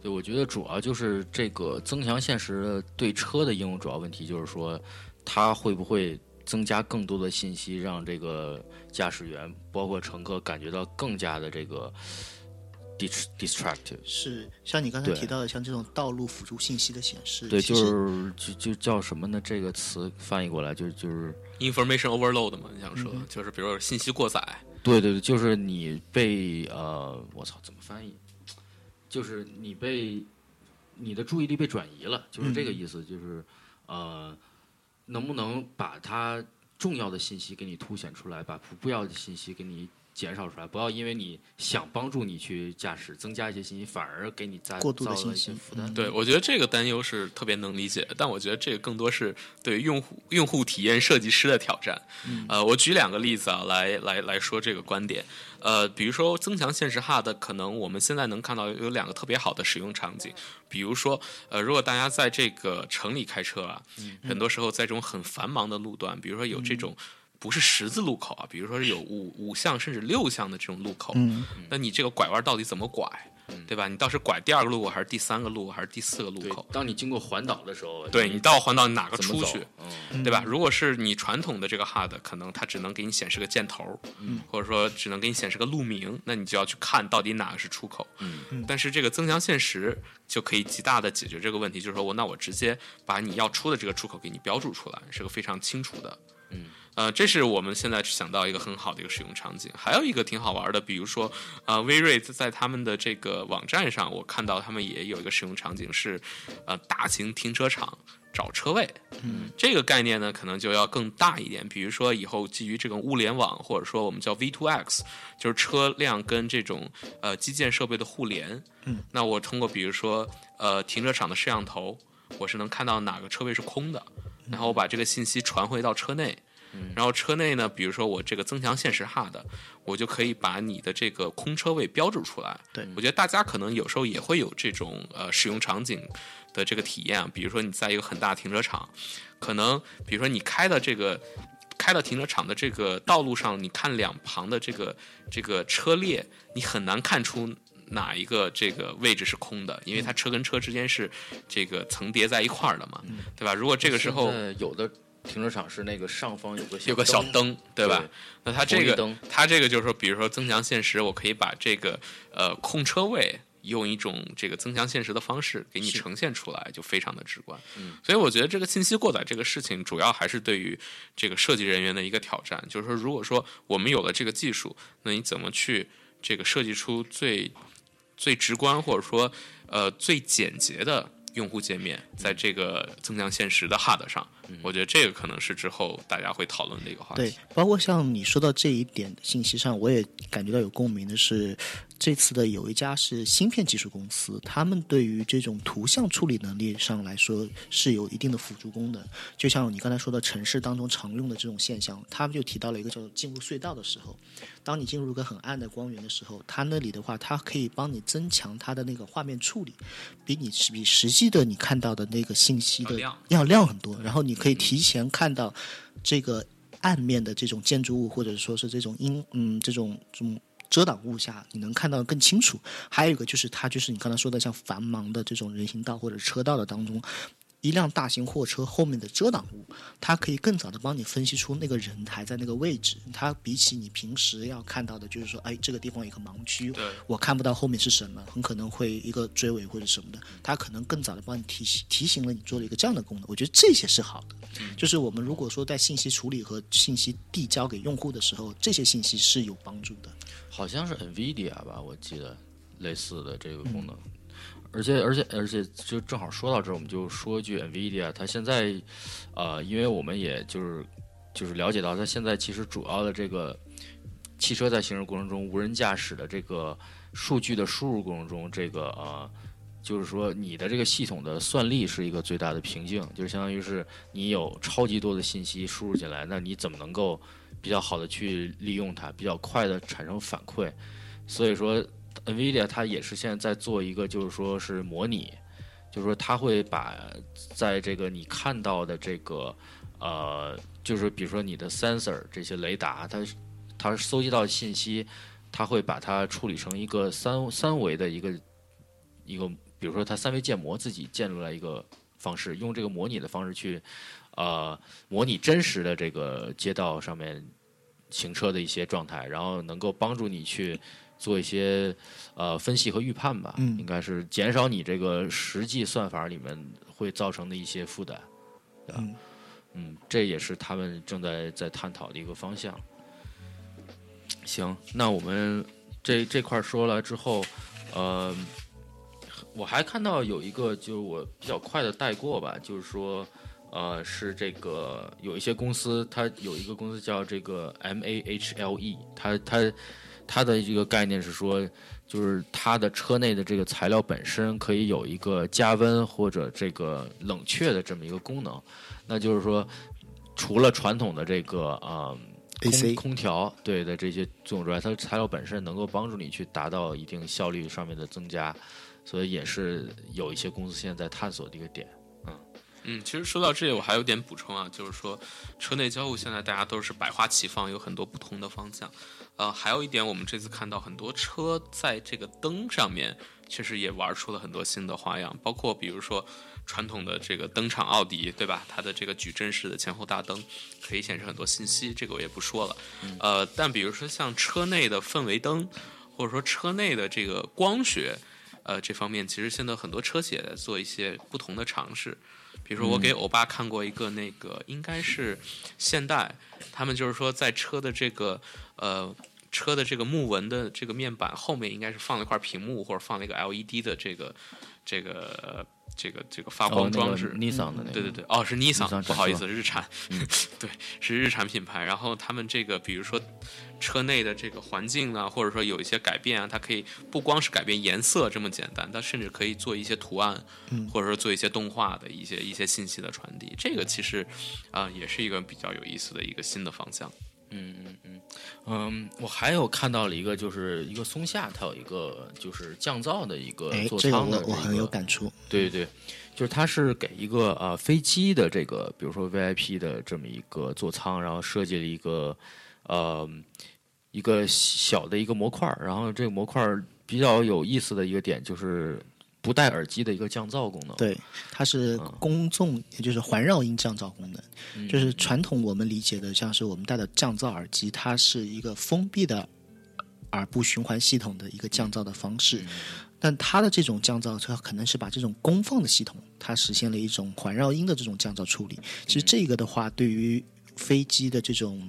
[SPEAKER 2] 对，我觉得主要就是这个增强现实对车的应用，主要问题就是说，它会不会增加更多的信息，让这个驾驶员包括乘客感觉到更加的这个 dis distracted。
[SPEAKER 1] 是像你刚才提到的，像这种道路辅助信息的显示，
[SPEAKER 2] 对，就是就就叫什么呢？这个词翻译过来就就是
[SPEAKER 3] ，information overload 嘛，你想说、就是比如说信息过载，
[SPEAKER 2] 对对对，就是你被呃，我操，怎么翻译？就是你被你的注意力被转移了，就是这个意思，就是呃，能不能把它重要的信息给你凸显出来，把不必要的信息给你减少出来，不要因为你想帮助你去驾驶，增加一些信息，反而给你再
[SPEAKER 1] 过度的
[SPEAKER 2] 一些
[SPEAKER 1] 信息
[SPEAKER 2] 负担。
[SPEAKER 3] 对，我觉得这个担忧是特别能理解的，但我觉得这个更多是对用户用户体验设计师的挑战。呃，我举两个例子啊，来来来说这个观点。呃，比如说增强现实 HUD，可能我们现在能看到有两个特别好的使用场景，比如说，呃，如果大家在这个城里开车啊，很多时候在这种很繁忙的路段，比如说有这种。不是十字路口啊，比如说是有五五项甚至六项的这种路口，
[SPEAKER 1] 嗯
[SPEAKER 3] 那你这个拐弯到底怎么拐，对吧？你倒是拐第二个路口，还是第三个路口，还是第四个路口？，
[SPEAKER 2] 当你经过环岛的时候，
[SPEAKER 3] 对你到环岛哪个出去？？
[SPEAKER 2] 嗯，
[SPEAKER 3] 对吧？如果是你传统的这个 HUD，可能它只能给你显示个箭头，
[SPEAKER 2] 嗯，
[SPEAKER 3] 或者说只能给你显示个路名，那你就要去看到底哪个是出口。
[SPEAKER 2] 嗯
[SPEAKER 3] 但是这个增强现实就可以极大的解决这个问题，就是说我那我直接把你要出的这个出口给你标注出来，是个非常清楚的。
[SPEAKER 2] 嗯。
[SPEAKER 3] 呃，这是我们现在想到一个很好的一个使用场景。还有一个挺好玩的，比如说，呃，威瑞在他们的这个网站上，我看到他们也有一个使用场景是，呃，大型停车场找车位。
[SPEAKER 2] 嗯，
[SPEAKER 3] 这个概念呢，可能就要更大一点。比如说，以后基于这种物联网，或者说我们叫 V2X，就是车辆跟这种呃基建设备的互联。
[SPEAKER 1] 嗯，
[SPEAKER 3] 那我通过比如说呃停车场的摄像头，我是能看到哪个车位是空的，然后我把这个信息传回到车内。然后车内呢，比如说我这个增强现实哈的我就可以把你的这个空车位标注出来。
[SPEAKER 1] 对
[SPEAKER 3] 我觉得大家可能有时候也会有这种呃使用场景的这个体验啊，比如说你在一个很大停车场，可能比如说你开的这个开到停车场的这个道路上，你看两旁的这个这个车列，你很难看出。哪一个这个位置是空的？因为它车跟车之间是这个层叠在一块儿的嘛，对吧？如果这个时候
[SPEAKER 2] 有的停车场是那个上方有个
[SPEAKER 3] 有个小灯，对吧？那它这个
[SPEAKER 2] 灯
[SPEAKER 3] 它这个就是说，比如说增强现实，我可以把这个呃空车位用一种这个增强现实的方式给你呈现出来，就非常的直观。
[SPEAKER 2] 嗯，
[SPEAKER 3] 所以我觉得这个信息过载这个事情，主要还是对于这个设计人员的一个挑战，就是说，如果说我们有了这个技术，那你怎么去这个设计出最最直观或者说呃最简洁的用户界面，在这个增强现实的 HUD 上，我觉得这个可能是之后大家会讨论的一个话题。
[SPEAKER 1] 对，包括像你说到这一点的信息上，我也感觉到有共鸣的是，这次的有一家是芯片技术公司，他们对于这种图像处理能力上来说是有一定的辅助功能。就像你刚才说的城市当中常用的这种现象，他们就提到了一个叫做进入隧道的时候，当你进入一个很暗的光源的时候，它那里的话，它可以帮你增强它的那个画面处理，比你比实际的你看到的那个信息的
[SPEAKER 3] 要亮
[SPEAKER 1] 要亮很多，然后你可以提前看到这个暗面的这种建筑物，或者说是这种阴嗯这种这种遮挡物下，你能看到更清楚。还有一个就是它就是你刚才说的，像繁忙的这种人行道或者车道的当中。一辆大型货车后面的遮挡物，它可以更早的帮你分析出那个人还在那个位置。它比起你平时要看到的，就是说，哎，这个地方有个盲区，我看不到后面是什么，很可能会一个追尾或者什么的，它可能更早的帮你提醒提醒了你做了一个这样的功能。我觉得这些是好的，就是我们如果说在信息处理和信息递交给用户的时候，这些信息是有帮助的。
[SPEAKER 2] 好像是 NVIDIA 吧，我记得类似的这个功能。而且而且而且，就正好说到这儿，我们就说一句 NVIDIA，它现在，呃，因为我们也就是就是了解到，它现在其实主要的这个汽车在行驶过程中，无人驾驶的这个数据的输入过程中，这个呃，就是说你的这个系统的算力是一个最大的瓶颈，就是相当于是你有超级多的信息输入进来，那你怎么能够比较好的去利用它，比较快的产生反馈？所以说，NVIDIA 它也是现在在做一个，就是说是模拟，就是说它会把在这个你看到的这个呃，就是比如说你的 sensor 这些雷达，它它搜集到信息，它会把它处理成一个三三维的一个一个，比如说它三维建模自己建出来一个方式，用这个模拟的方式去呃模拟真实的这个街道上面行车的一些状态，然后能够帮助你去做一些呃分析和预判吧，
[SPEAKER 1] 嗯
[SPEAKER 2] 应该是减少你这个实际算法里面会造成的一些负担，对吧？
[SPEAKER 1] 嗯
[SPEAKER 2] 嗯，这也是他们正在在探讨的一个方向。行，那我们这这块儿说了之后，呃，我还看到有一个，就是我比较快的带过吧，就是说，呃，是这个有一些公司，它有一个公司叫这个 MAHLE，它它它的一个概念是说，就是它的车内的这个材料本身可以有一个加温或者这个冷却的这么一个功能，那就是说，除了传统的这个啊。
[SPEAKER 1] AC
[SPEAKER 2] 空调对的这些作用之外，它的材料本身能够帮助你去达到一定效率上面的增加，所以也是有一些公司现在在探索的一个点。
[SPEAKER 3] 嗯，其实说到这里，我还有点补充啊，就是说车内交互现在大家都是百花齐放，有很多不同的方向。呃，还有一点，我们这次看到很多车在这个灯上面，确实也玩出了很多新的花样，包括比如说传统的这个灯厂奥迪，对吧？它的这个矩阵式的前后大灯可以显示很多信息，这个我也不说了。呃，但比如说像车内的氛围灯，或者说车内的这个光学，呃，这方面其实现在很多车企也在做一些不同的尝试。比如说，我给欧巴看过一个那个，应该是现代，他们就是说在车的这个呃车的这个木纹的这个面板后面，应该是放了一块屏幕，或者放了一个 LED 的这个这个这个这个发光装置。
[SPEAKER 2] 尼桑的那个，
[SPEAKER 3] 对对对，哦，是尼桑
[SPEAKER 2] ，Nissan
[SPEAKER 3] 不好意思，日产，对，是日产品牌。然后他们这个，比如说车内的这个环境啊，或者说有一些改变啊，它可以不光是改变颜色这么简单，它甚至可以做一些图案，或者说做一些动画的一些一些信息的传递。这个其实啊、也是一个比较有意思的一个新的方向。
[SPEAKER 2] 嗯嗯嗯嗯，我还有看到了一个，就是一个松下，它有一个就是降噪的一个
[SPEAKER 1] 哎，
[SPEAKER 2] 座舱的这
[SPEAKER 1] 我我很有感触。
[SPEAKER 2] 对对对，就是它是给一个呃飞机的这个，比如说 VIP 的这么一个座舱，然后设计了一个呃一个小的一个模块儿，然后这个模块儿比较有意思的一个点就是不带耳机的一个降噪功能。
[SPEAKER 1] 对，它是
[SPEAKER 2] 嗯
[SPEAKER 1] 公众，也就是环绕音降噪功能。就是传统我们理解的，像是我们戴的降噪耳机，它是一个封闭的耳部循环系统的一个降噪的方式。但它的这种降噪，它可能是把这种功放的系统，它实现了一种环绕音的这种降噪处理。其实这个的话，对于飞机的这种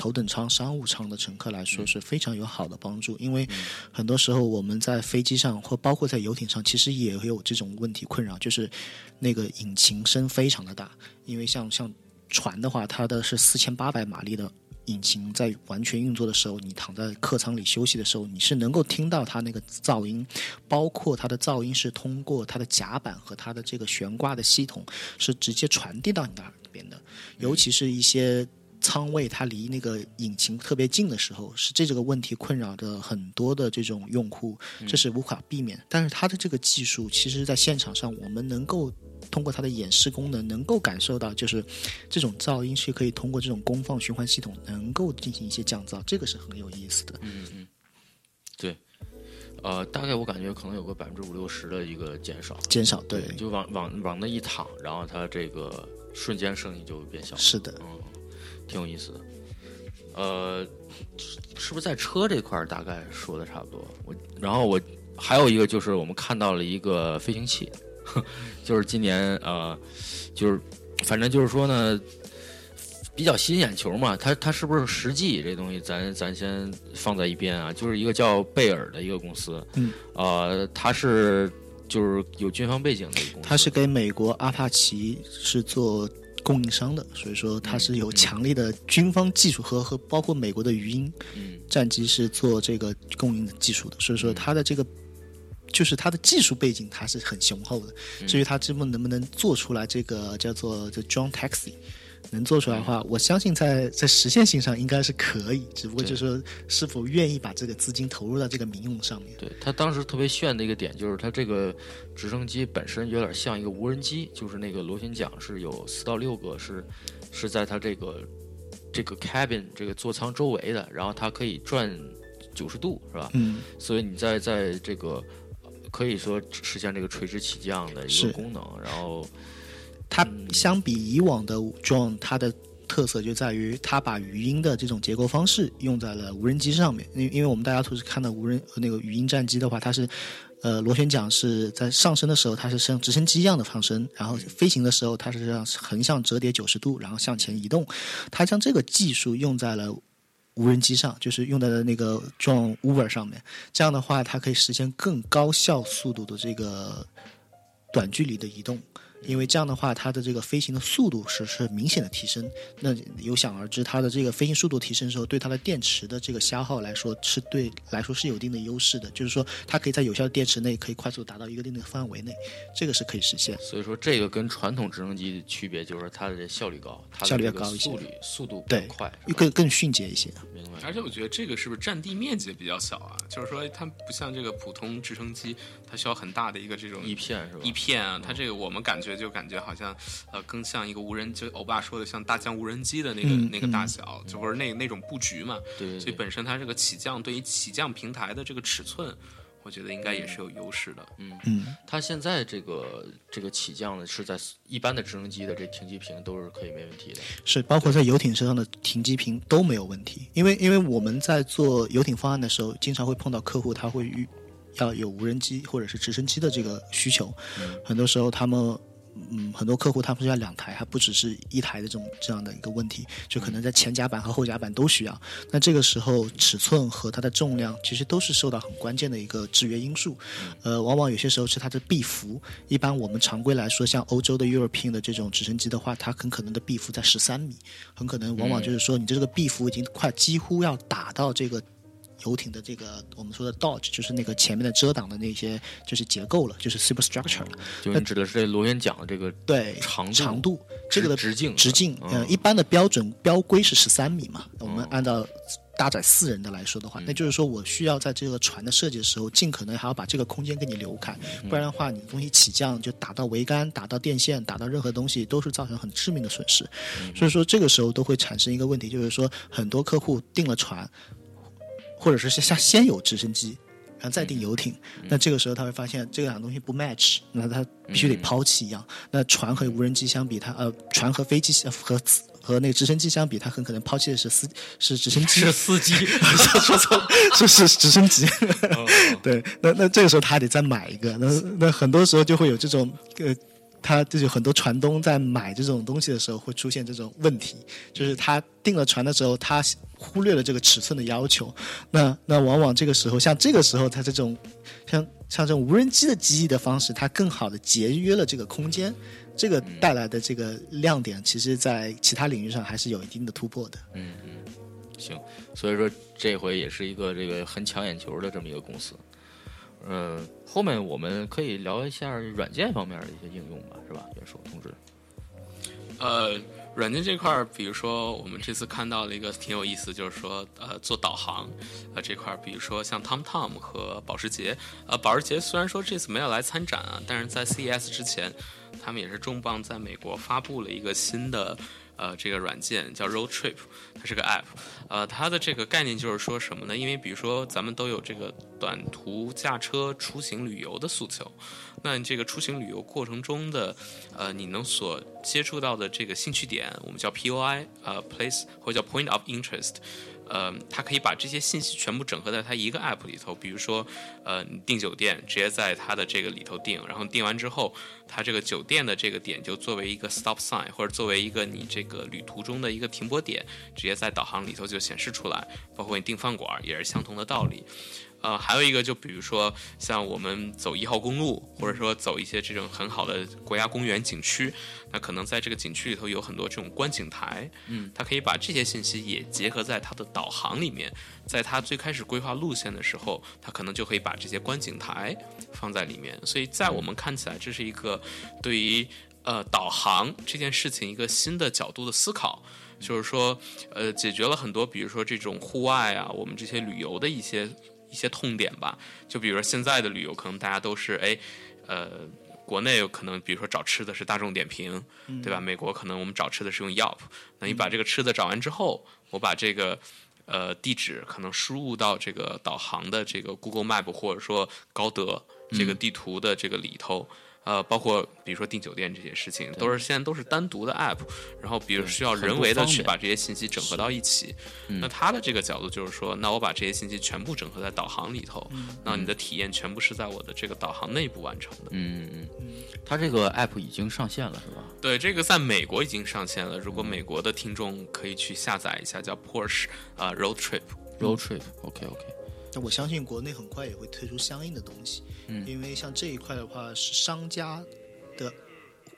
[SPEAKER 1] 头等舱、商务舱的乘客来说是非常有好的帮助，因为很多时候我们在飞机上或包括在游艇上，其实也有这种问题困扰，就是那个引擎声非常的大，因为像像船的话，它的是四千八百马力的。引擎在完全运作的时候，你躺在客舱里休息的时候，你是能够听到它那个噪音，包括它的噪音是通过它的甲板和它的这个悬挂的系统是直接传递到你的耳边的，尤其是一些舱位它离那个引擎特别近的时候，是这个问题困扰着很多的这种用户，这是无法避免。但是它的这个技术，其实在现场上我们能够。通过它的演示功能，能够感受到，就是这种噪音是可以通过这种功放循环系统能够进行一些降噪，这个是很有意思的。
[SPEAKER 2] 嗯嗯，对呃，大概我感觉可能有个百分之五六十的一个减少。
[SPEAKER 1] 减少对，
[SPEAKER 2] 就往往往那一躺，然后它这个瞬间声音就会变小。
[SPEAKER 1] 是的，
[SPEAKER 2] 嗯，挺有意思的。呃，是不是在车这块儿大概说的差不多？我然后我还有一个就是我们看到了一个飞行器，就是今年呃，就是反正就是说呢，比较吸引眼球嘛。它它是不是实际这东西咱咱先放在一边啊？就是一个叫贝尔的一个公司，
[SPEAKER 1] 嗯，
[SPEAKER 2] 呃，它是就是有军方背景的一个公司，
[SPEAKER 1] 它是给美国阿帕奇是做供应商的，所以说它是有强力的军方技术和和包括美国的语音
[SPEAKER 2] 嗯
[SPEAKER 1] 战机是做这个供应的技术的，所以说它的这个。就是它的技术背景，它是很雄厚的。至于它这么能不能做出来这个叫做这 John Taxi，能做出来的话，我相信在在实现性上应该是可以，只不过就是说是否愿意把这个资金投入到这个民用上面。
[SPEAKER 2] 对他当时特别炫的一个点就是它这个直升机本身有点像一个无人机，就是那个螺旋桨是有四到六个是是在它这个这个 cabin 这个座舱周围的，然后它可以转九十度，是吧？
[SPEAKER 1] 嗯，
[SPEAKER 2] 所以你在在这个可以说实现这个垂直起降的一个功能，然后
[SPEAKER 1] 它相比以往的 drone，它的特色就在于它把语音的这种结构方式用在了无人机上面。因因为我们大家都是看到无人那个语音战机的话，它是呃螺旋桨是在上升的时候它是像直升机一样的上升，然后飞行的时候它是这样横向折叠九十度，然后向前移动。它将这个技术用在了。无人机上，就是用在了那个 John Uber 上面，这样的话，它可以实现更高效速度的这个短距离的移动。因为这样的话，它的这个飞行的速度是是明显的提升。那有想而知，它的这个飞行速度提升的时候，对它的电池的这个消耗来说，是对来说是有一定的优势的。就是说，它可以在有效的电池内，可以快速达到一个定的范围内，这个是可以实现。
[SPEAKER 2] 所以说，这个跟传统直升机的区别就是它的效率高，它的
[SPEAKER 1] 效率要高一些
[SPEAKER 2] 速率速度比
[SPEAKER 1] 对
[SPEAKER 2] 快，是吧
[SPEAKER 1] 更更迅捷一些。
[SPEAKER 2] 明白。
[SPEAKER 3] 而且我觉得这个是不是占地面积比较小啊？就是说它不像这个普通直升机，它需要很大的一个这种
[SPEAKER 2] 一片是吧？
[SPEAKER 3] 一片啊，它这个我们感觉就感觉好像，呃，更像一个无人，就欧巴说的像大疆无人机的那个、
[SPEAKER 1] 嗯
[SPEAKER 3] 那个大小，就或者那那种布局嘛。
[SPEAKER 2] 对对对
[SPEAKER 3] 所以本身它这个起降对于起降平台的这个尺寸，我觉得应该也是有优势的。
[SPEAKER 1] 嗯嗯，
[SPEAKER 2] 它现在这个这个起降呢，是在一般的直升机的这停机坪都是可以没问题的。
[SPEAKER 1] 是包括在游艇身上的停机坪都没有问题，因为因为我们在做游艇方案的时候，经常会碰到客户他会遇要有无人机或者是直升机的这个需求，很多时候他们。嗯，很多客户他们是要两台，还不只是一台的这种这样的一个问题，就可能在前甲板和后甲板都需要。那这个时候尺寸和它的重量其实都是受到很关键的一个制约因素。呃，往往有些时候是它的臂幅，一般我们常规来说，像欧洲的 European 的这种直升机的话，它很可能的臂幅在十三米，很可能往往就是说你这个臂幅已经快几乎要打到这个。游艇的这个我们说的 dodge 就是那个前面的遮挡的那些就是结构了，就是 superstructure 了。
[SPEAKER 2] 就你指的是这螺旋桨的这个
[SPEAKER 1] 对
[SPEAKER 2] 长度
[SPEAKER 1] 长度这个的
[SPEAKER 2] 直径
[SPEAKER 1] 直径，
[SPEAKER 2] 嗯
[SPEAKER 1] 呃，一般的标准标规是十三米嘛。我们按照搭载四人的来说的话，那就是说我需要在这个船的设计的时候，尽可能还要把这个空间给你留开，不然的话，你东西起降就打到桅杆、打到电线、打到任何东西，都是造成很致命的损失。所以说这个时候都会产生一个问题，就是说很多客户订了船，或者是先先有直升机。然后再订游艇，那这个时候他会发现这两个东西不 match，那他必须得抛弃一样。那船和无人机相比，它呃，船和飞机和和那个直升机相比，它很可能抛弃的是司是直升机，
[SPEAKER 2] 是司机，
[SPEAKER 1] 说错了，是是直升机。对，那那这个时候他还得再买一个，那那很多时候就会有这种呃。他就是很多船东在买这种东西的时候会出现这种问题，就是他订了船的时候，他忽略了这个尺寸的要求，那那往往这个时候，像这个时候，它这种像像这种无人机的机翼的方式，它更好的节约了这个空间，这个带来的这个亮点，其实在其他领域上还是有一定的突破的。
[SPEAKER 2] 嗯嗯，行，所以说这回也是一个这个很抢眼球的这么一个公司。嗯，后面我们可以聊一下软件方面的一些应用吧，是吧？袁硕同志。
[SPEAKER 3] 呃，软件这块儿，比如说我们这次看到了一个挺有意思，就是说呃做导航，呃这块儿，比如说像 TomTom 和保时捷，呃保时捷虽然说这次没有来参展啊，但是在 CES 之前，他们也是重磅在美国发布了一个新的。呃，这个软件叫 Road Trip，它是个 App，呃，它的这个概念就是说什么呢？因为比如说咱们都有这个短途驾车出行旅游的诉求，那这个出行旅游过程中的，呃，你能所接触到的这个兴趣点，我们叫 POI，呃，Place 或者叫 Point of Interest。呃，它可以把这些信息全部整合在它一个 app 里头，比如说，呃，你订酒店直接在它的这个里头订，然后订完之后，它这个酒店的这个点就作为一个 stop sign，或者作为一个你这个旅途中的一个停泊点，直接在导航里头就显示出来。包括你订饭馆也是相同的道理。呃，还有一个就比如说像我们走一号公路，或者说走一些这种很好的国家公园景区，那可能在这个景区里头有很多这种观景台，嗯，它可以把这些信息也结合在它的导航里面，在它最开始规划路线的时候，它可能就可以把这些观景台放在里面。所以在我们看起来，这是一个对于呃导航这件事情一个新的角度的思考。就是说，呃，解决了很多，比如说这种户外啊，我们这些旅游的一些一些痛点吧。就比如说现在的旅游，可能大家都是哎，呃，国内有可能比如说找吃的是大众点评，对吧？美国可能我们找吃的是用 Yelp。那你把这个吃的找完之后，我把这个呃地址可能输入到这个导航的这个 Google Map 或者说高德这个地图的这个里头。呃，包括比如说订酒店这些事情，都是现在都是单独的 app，然后比如需要人为的去把这些信息整合到一起。那他的这个角度就是说，那我把这些信息全部整合在导航里头，那你的体验全部是在我的这个导航内部完成的。
[SPEAKER 2] 嗯嗯嗯，它这个 app 已经上线了，是吧？
[SPEAKER 3] 对，这个在美国已经上线了。如果美国的听众可以去下载一下，叫 Porsche 啊、Road Trip。
[SPEAKER 2] Road Trip，OK OK。
[SPEAKER 1] 那我相信国内很快也会推出相应的东西，
[SPEAKER 2] 嗯
[SPEAKER 1] 因为像这一块的话是商家的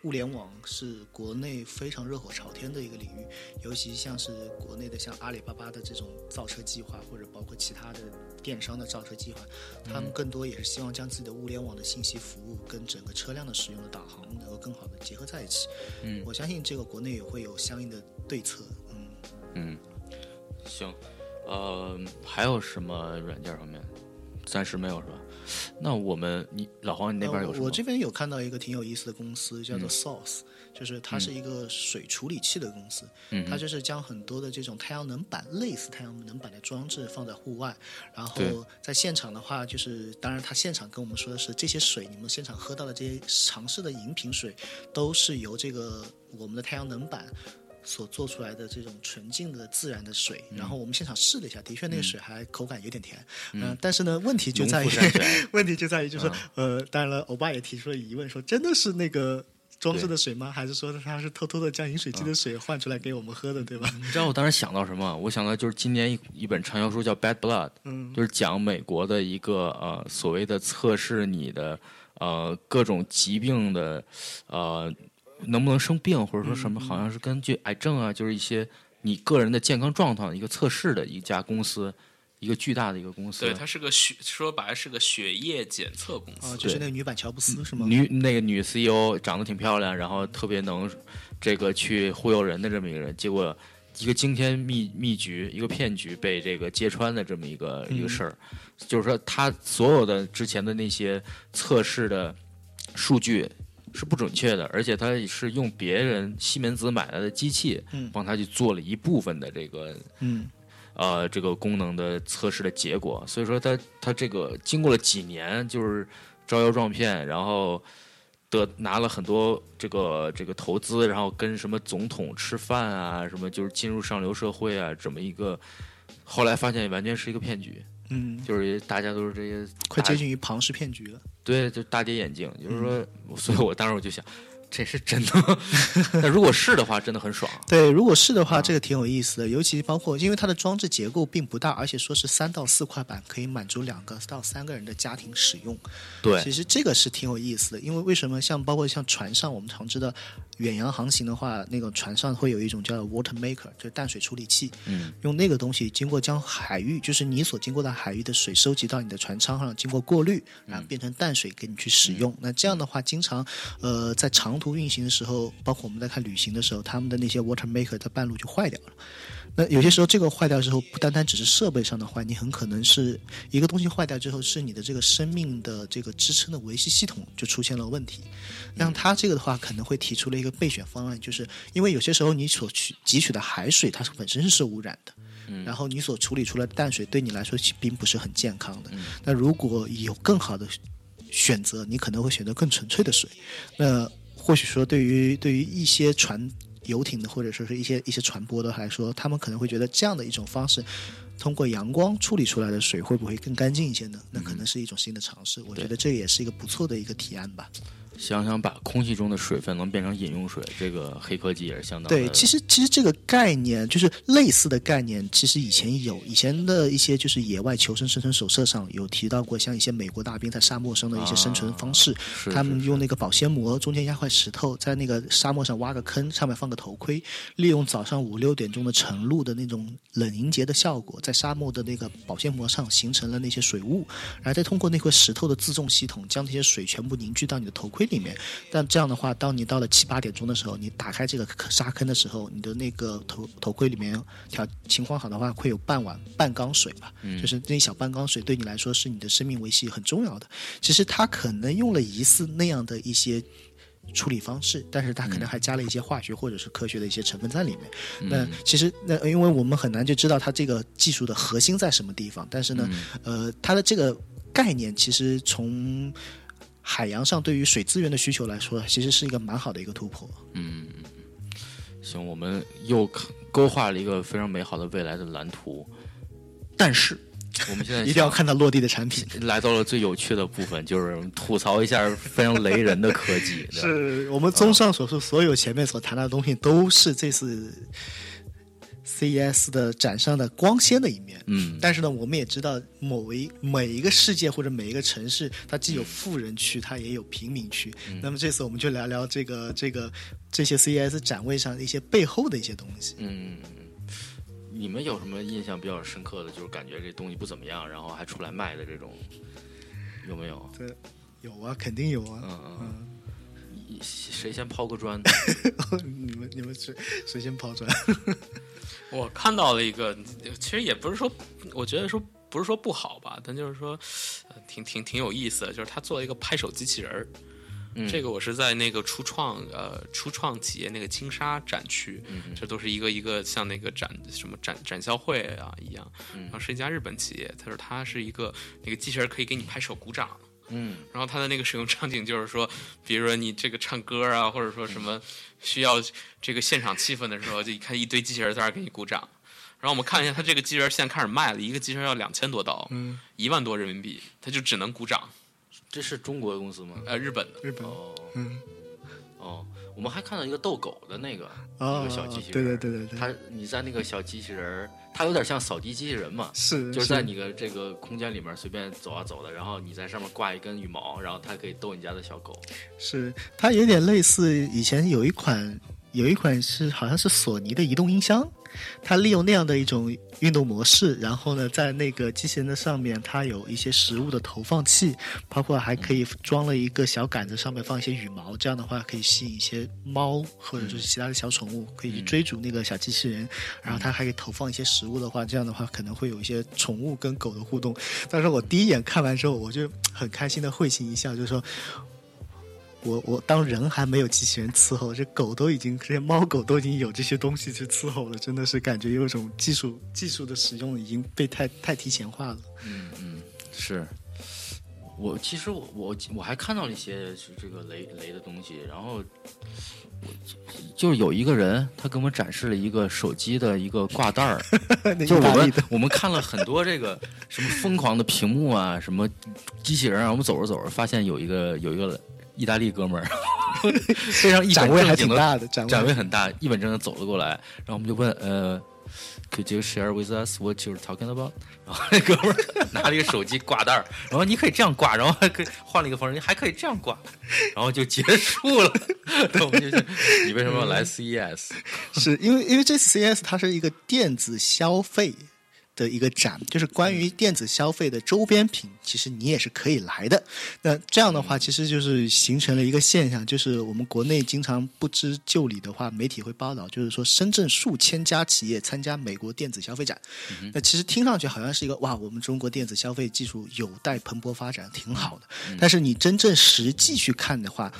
[SPEAKER 1] 物联网是国内非常热火朝天的一个领域，尤其像是国内的像阿里巴巴的这种造车计划，或者包括其他的电商的造车计划，他们更多也是希望将自己的物联网的信息服务跟整个车辆的使用的导航能够更好的结合在一起。
[SPEAKER 2] 嗯
[SPEAKER 1] 我相信这个国内也会有相应的对策。嗯，
[SPEAKER 2] 嗯，行，呃，还有什么软件方面？暂时没有是吧？那我们你老黄，你那边有什么？
[SPEAKER 1] 呃我这边有看到一个挺有意思的公司，叫做
[SPEAKER 2] 嗯
[SPEAKER 1] Source，、就是它是一个水处理器的公司，
[SPEAKER 2] 嗯
[SPEAKER 1] 它就是将很多的这种太阳能板类似太阳能板的装置放在户外，然后在现场的话，就是当然它现场跟我们说的是这些水，你们现场喝到的这些尝试的饮品水，都是由这个我们的太阳能板。所做出来的这种纯净的自然的水，
[SPEAKER 2] 嗯
[SPEAKER 1] 然后我们现场试了一下，的确那个水还口感有点甜，嗯、但是呢，问题就在于 问题就在于，就是、
[SPEAKER 2] 嗯
[SPEAKER 1] 呃，当然了，欧巴也提出了疑问，说真的是那个装置的水吗？还是说他是偷偷的将饮水机的水换出来给我们喝的，对吧？
[SPEAKER 2] 你知道我当时想到什么？我想到就是今年一一本畅销书叫《Bad Blood》，
[SPEAKER 1] 嗯
[SPEAKER 2] 就是讲美国的一个呃所谓的测试你的呃各种疾病的呃能不能生病，或者说什么，好像是根据癌症啊，就是一些你个人的健康状况一个测试的一家公司，一个巨大的一个公司。
[SPEAKER 3] 对，它是个血，说白了是个血液检测公司。
[SPEAKER 1] 啊，就是那个女版乔布斯是吗？
[SPEAKER 2] 女那个女 CEO 长得挺漂亮，然后特别能这个去忽悠人的这么一个人，结果一个惊天秘秘局，一个骗局被这个揭穿的这么一个、一个事儿，就是说他所有的之前的那些测试的数据。是不准确的，而且他是用别人西门子买来的机器，
[SPEAKER 1] 嗯
[SPEAKER 2] 帮他去做了一部分的这个
[SPEAKER 1] 嗯。
[SPEAKER 2] 呃这个功能的测试的结果，所以说他他这个经过了几年就是招摇撞骗，然后得拿了很多这个这个投资，然后跟什么总统吃饭啊，什么就是进入上流社会啊，这么一个，后来发现完全是一个骗局，
[SPEAKER 1] 嗯，
[SPEAKER 2] 就是大家都是这些
[SPEAKER 1] 快接近于庞氏骗局了。
[SPEAKER 2] 对，就大跌眼镜，就是说，所以我当时我就想，这是真的吗？那如果是的话，真的很爽。
[SPEAKER 1] 对，如果是的话，这个挺有意思的，尤其包括因为它的装置结构并不大，而且说是三到四块板可以满足两个到三个人的家庭使用。
[SPEAKER 2] 对
[SPEAKER 1] 其，实这个是挺有意思的，因为为什么像包括像船上，我们常知道远洋航行的话，那个船上会有一种叫 water maker，就是淡水处理器，
[SPEAKER 2] 嗯，
[SPEAKER 1] 用那个东西经过将海域，就是你所经过的海域的水收集到你的船舱上，经过过滤，然后变成淡水给你去使用。那这样的话，经常呃在长途运行的时候，包括我们在看旅行的时候，他们的那些 water maker 在半路就坏掉了。那有些时候这个坏掉之后，不单单只是设备上的坏，你很可能是一个东西坏掉之后，是你的这个生命的这个支撑的维系系统就出现了问题。像他这个的话，可能会提出了一个备选方案，就是因为有些时候你所取汲取的海水它是本身是受污染的。然后你所处理出来的淡水对你来说其并不是很健康的。那如果有更好的选择，你可能会选择更纯粹的水。那或许说，对于对于一些船、游艇的，或者说是一些一些船舶的来说，他们可能会觉得这样的一种方式，通过阳光处理出来的水会不会更干净一些呢？那可能是一种新的尝试。我觉得这也是一个不错的一个提案吧。
[SPEAKER 2] 想想把空气中的水分能变成饮用水，这个黑科技也是相当的
[SPEAKER 1] 对，其实其实这个概念就是类似的概念，其实以前有，以前的一些就是野外求生生存手册上有提到过，像一些美国大兵在沙漠上的一些生存方式，
[SPEAKER 2] 是
[SPEAKER 1] 他们用那个保鲜膜中间压块石头，在那个沙漠上挖个坑，上面放个头盔，利用早上五六点钟的晨露的那种冷凝结的效果，在沙漠的那个保鲜膜上形成了那些水雾，然后再通过那块石头的自重系统将这些水全部凝聚到你的头盔里面。但这样的话，当你到了七八点钟的时候，你打开这个沙坑的时候，你的那个头头盔里面条情况好的话，会有半碗半缸水吧，就是那一小半缸水对你来说是你的生命维系很重要的。其实他可能用了疑似那样的一些。处理方式，但是它可能还加了一些化学或者是科学的一些成分在里面。那其实那因为我们很难就知道它这个技术的核心在什么地方，但是呢，呃，它的这个概念其实从海洋上对于水资源的需求来说，其实是一个蛮好的一个突破。
[SPEAKER 2] 嗯行，我们又勾画了一个非常美好的未来的蓝图，但是我们现在
[SPEAKER 1] 一定要看到落地的产品。
[SPEAKER 2] 来到了最有趣的部分，就是吐槽一下非常雷人的科技。
[SPEAKER 1] 是我们综上所述，所有前面所谈到的东西都是这次 CES 的展上的光鲜的一面。
[SPEAKER 2] 嗯，
[SPEAKER 1] 但是呢，我们也知道某一每一个世界或者每一个城市，它既有富人区，它也有平民区。那么这次我们就聊聊这个这个这些 CES 展位上的一些背后的一些东西。
[SPEAKER 2] 嗯，你们有什么印象比较深刻的就是感觉这东西不怎么样，然后还出来卖的这种，有没有？
[SPEAKER 1] 对有啊，肯定有啊。
[SPEAKER 2] 嗯嗯。谁先抛个砖？
[SPEAKER 1] 你们你们谁谁先抛砖？
[SPEAKER 3] 我看到了一个，其实也不是说，我觉得说不是说不好吧，但就是说，呃，挺挺挺有意思的，就是他做了一个拍手机器人儿。
[SPEAKER 2] 嗯
[SPEAKER 3] 这个我是在那个初创呃初创企业那个金沙展区，
[SPEAKER 2] 嗯
[SPEAKER 3] 这都是一个一个像那个展什么展展销会啊一样，
[SPEAKER 2] 嗯
[SPEAKER 3] 然后是一家日本企业，他说他是一个那个机器人可以给你拍手鼓掌，
[SPEAKER 2] 嗯。
[SPEAKER 3] 然后它的那个使用场景就是说，比如说你这个唱歌啊，或者说什么需要这个现场气氛的时候，就一看一堆机器人在那儿给你鼓掌。然后我们看一下，它这个机器人现在开始卖了，一个机器人要两千多刀，
[SPEAKER 1] 嗯，
[SPEAKER 3] 一万多人民币，它就只能鼓掌。
[SPEAKER 2] 这是中国的公司吗？
[SPEAKER 3] 呃，日本的，
[SPEAKER 1] 日本。
[SPEAKER 2] 哦。
[SPEAKER 1] 嗯。
[SPEAKER 2] 哦，我们还看到一个逗狗的那个
[SPEAKER 1] 哦
[SPEAKER 2] 一个小机器人，
[SPEAKER 1] 对对对对对
[SPEAKER 2] 它你在那个小机器人儿，它有点像扫地机器人嘛，
[SPEAKER 1] 是
[SPEAKER 2] 就是在你的这个空间里面随便走啊走的，然后你在上面挂一根羽毛，然后它可以逗你家的小狗。
[SPEAKER 1] 是它有点类似以前有一款有一款是好像是索尼的移动音箱，它利用那样的一种运动模式，然后呢，在那个机器人的上面，它有一些食物的投放器，包括还可以装了一个小杆子，上面放一些羽毛，这样的话可以吸引一些猫或者说是其他的小宠物，可以去追逐那个小机器人。然后它还可以投放一些食物的话，这样的话可能会有一些宠物跟狗的互动。但是我第一眼看完之后，我就很开心的会心一笑，就是说。我我当人还没有机器人伺候，这狗都已经这些猫狗都已经有这些东西去伺候了，真的是感觉有一种技术技术的使用已经被太太提前化了。
[SPEAKER 2] 嗯嗯，是。我其实我我我还看到了一些是这个雷雷的东西，然后我就是有一个人他给我们展示了一个手机的一个挂带儿，
[SPEAKER 1] 那
[SPEAKER 2] 就我们我们看了很多这个什么疯狂的屏幕啊，什么机器人啊，我们走着走着发现有一个有一个意大利哥们儿，非常一本
[SPEAKER 1] 展位还
[SPEAKER 2] 正经的
[SPEAKER 1] 挺大的，展
[SPEAKER 2] 展
[SPEAKER 1] 位
[SPEAKER 2] 位很大，一本正经走了过来，然后我们就问呃，Could you share with us what you're talking about？然后那哥们儿 拿了一个手机挂带儿，然后你可以这样挂，然后还可以换了一个方式，还可以这样挂，然后就结束了。然后我们就想你为什么要来 CES？
[SPEAKER 1] 是因为因为这次 CES 它是一个电子消费的一个展，就是关于电子消费的周边品，其实你也是可以来的。那这样的话，其实就是形成了一个现象，就是我们国内经常不知就里的话，媒体会报道，就是说深圳数千家企业参加美国电子消费展。那其实听上去好像是一个哇，我们中国电子消费技术有待蓬勃发展，挺好的。但是你真正实际去看的话，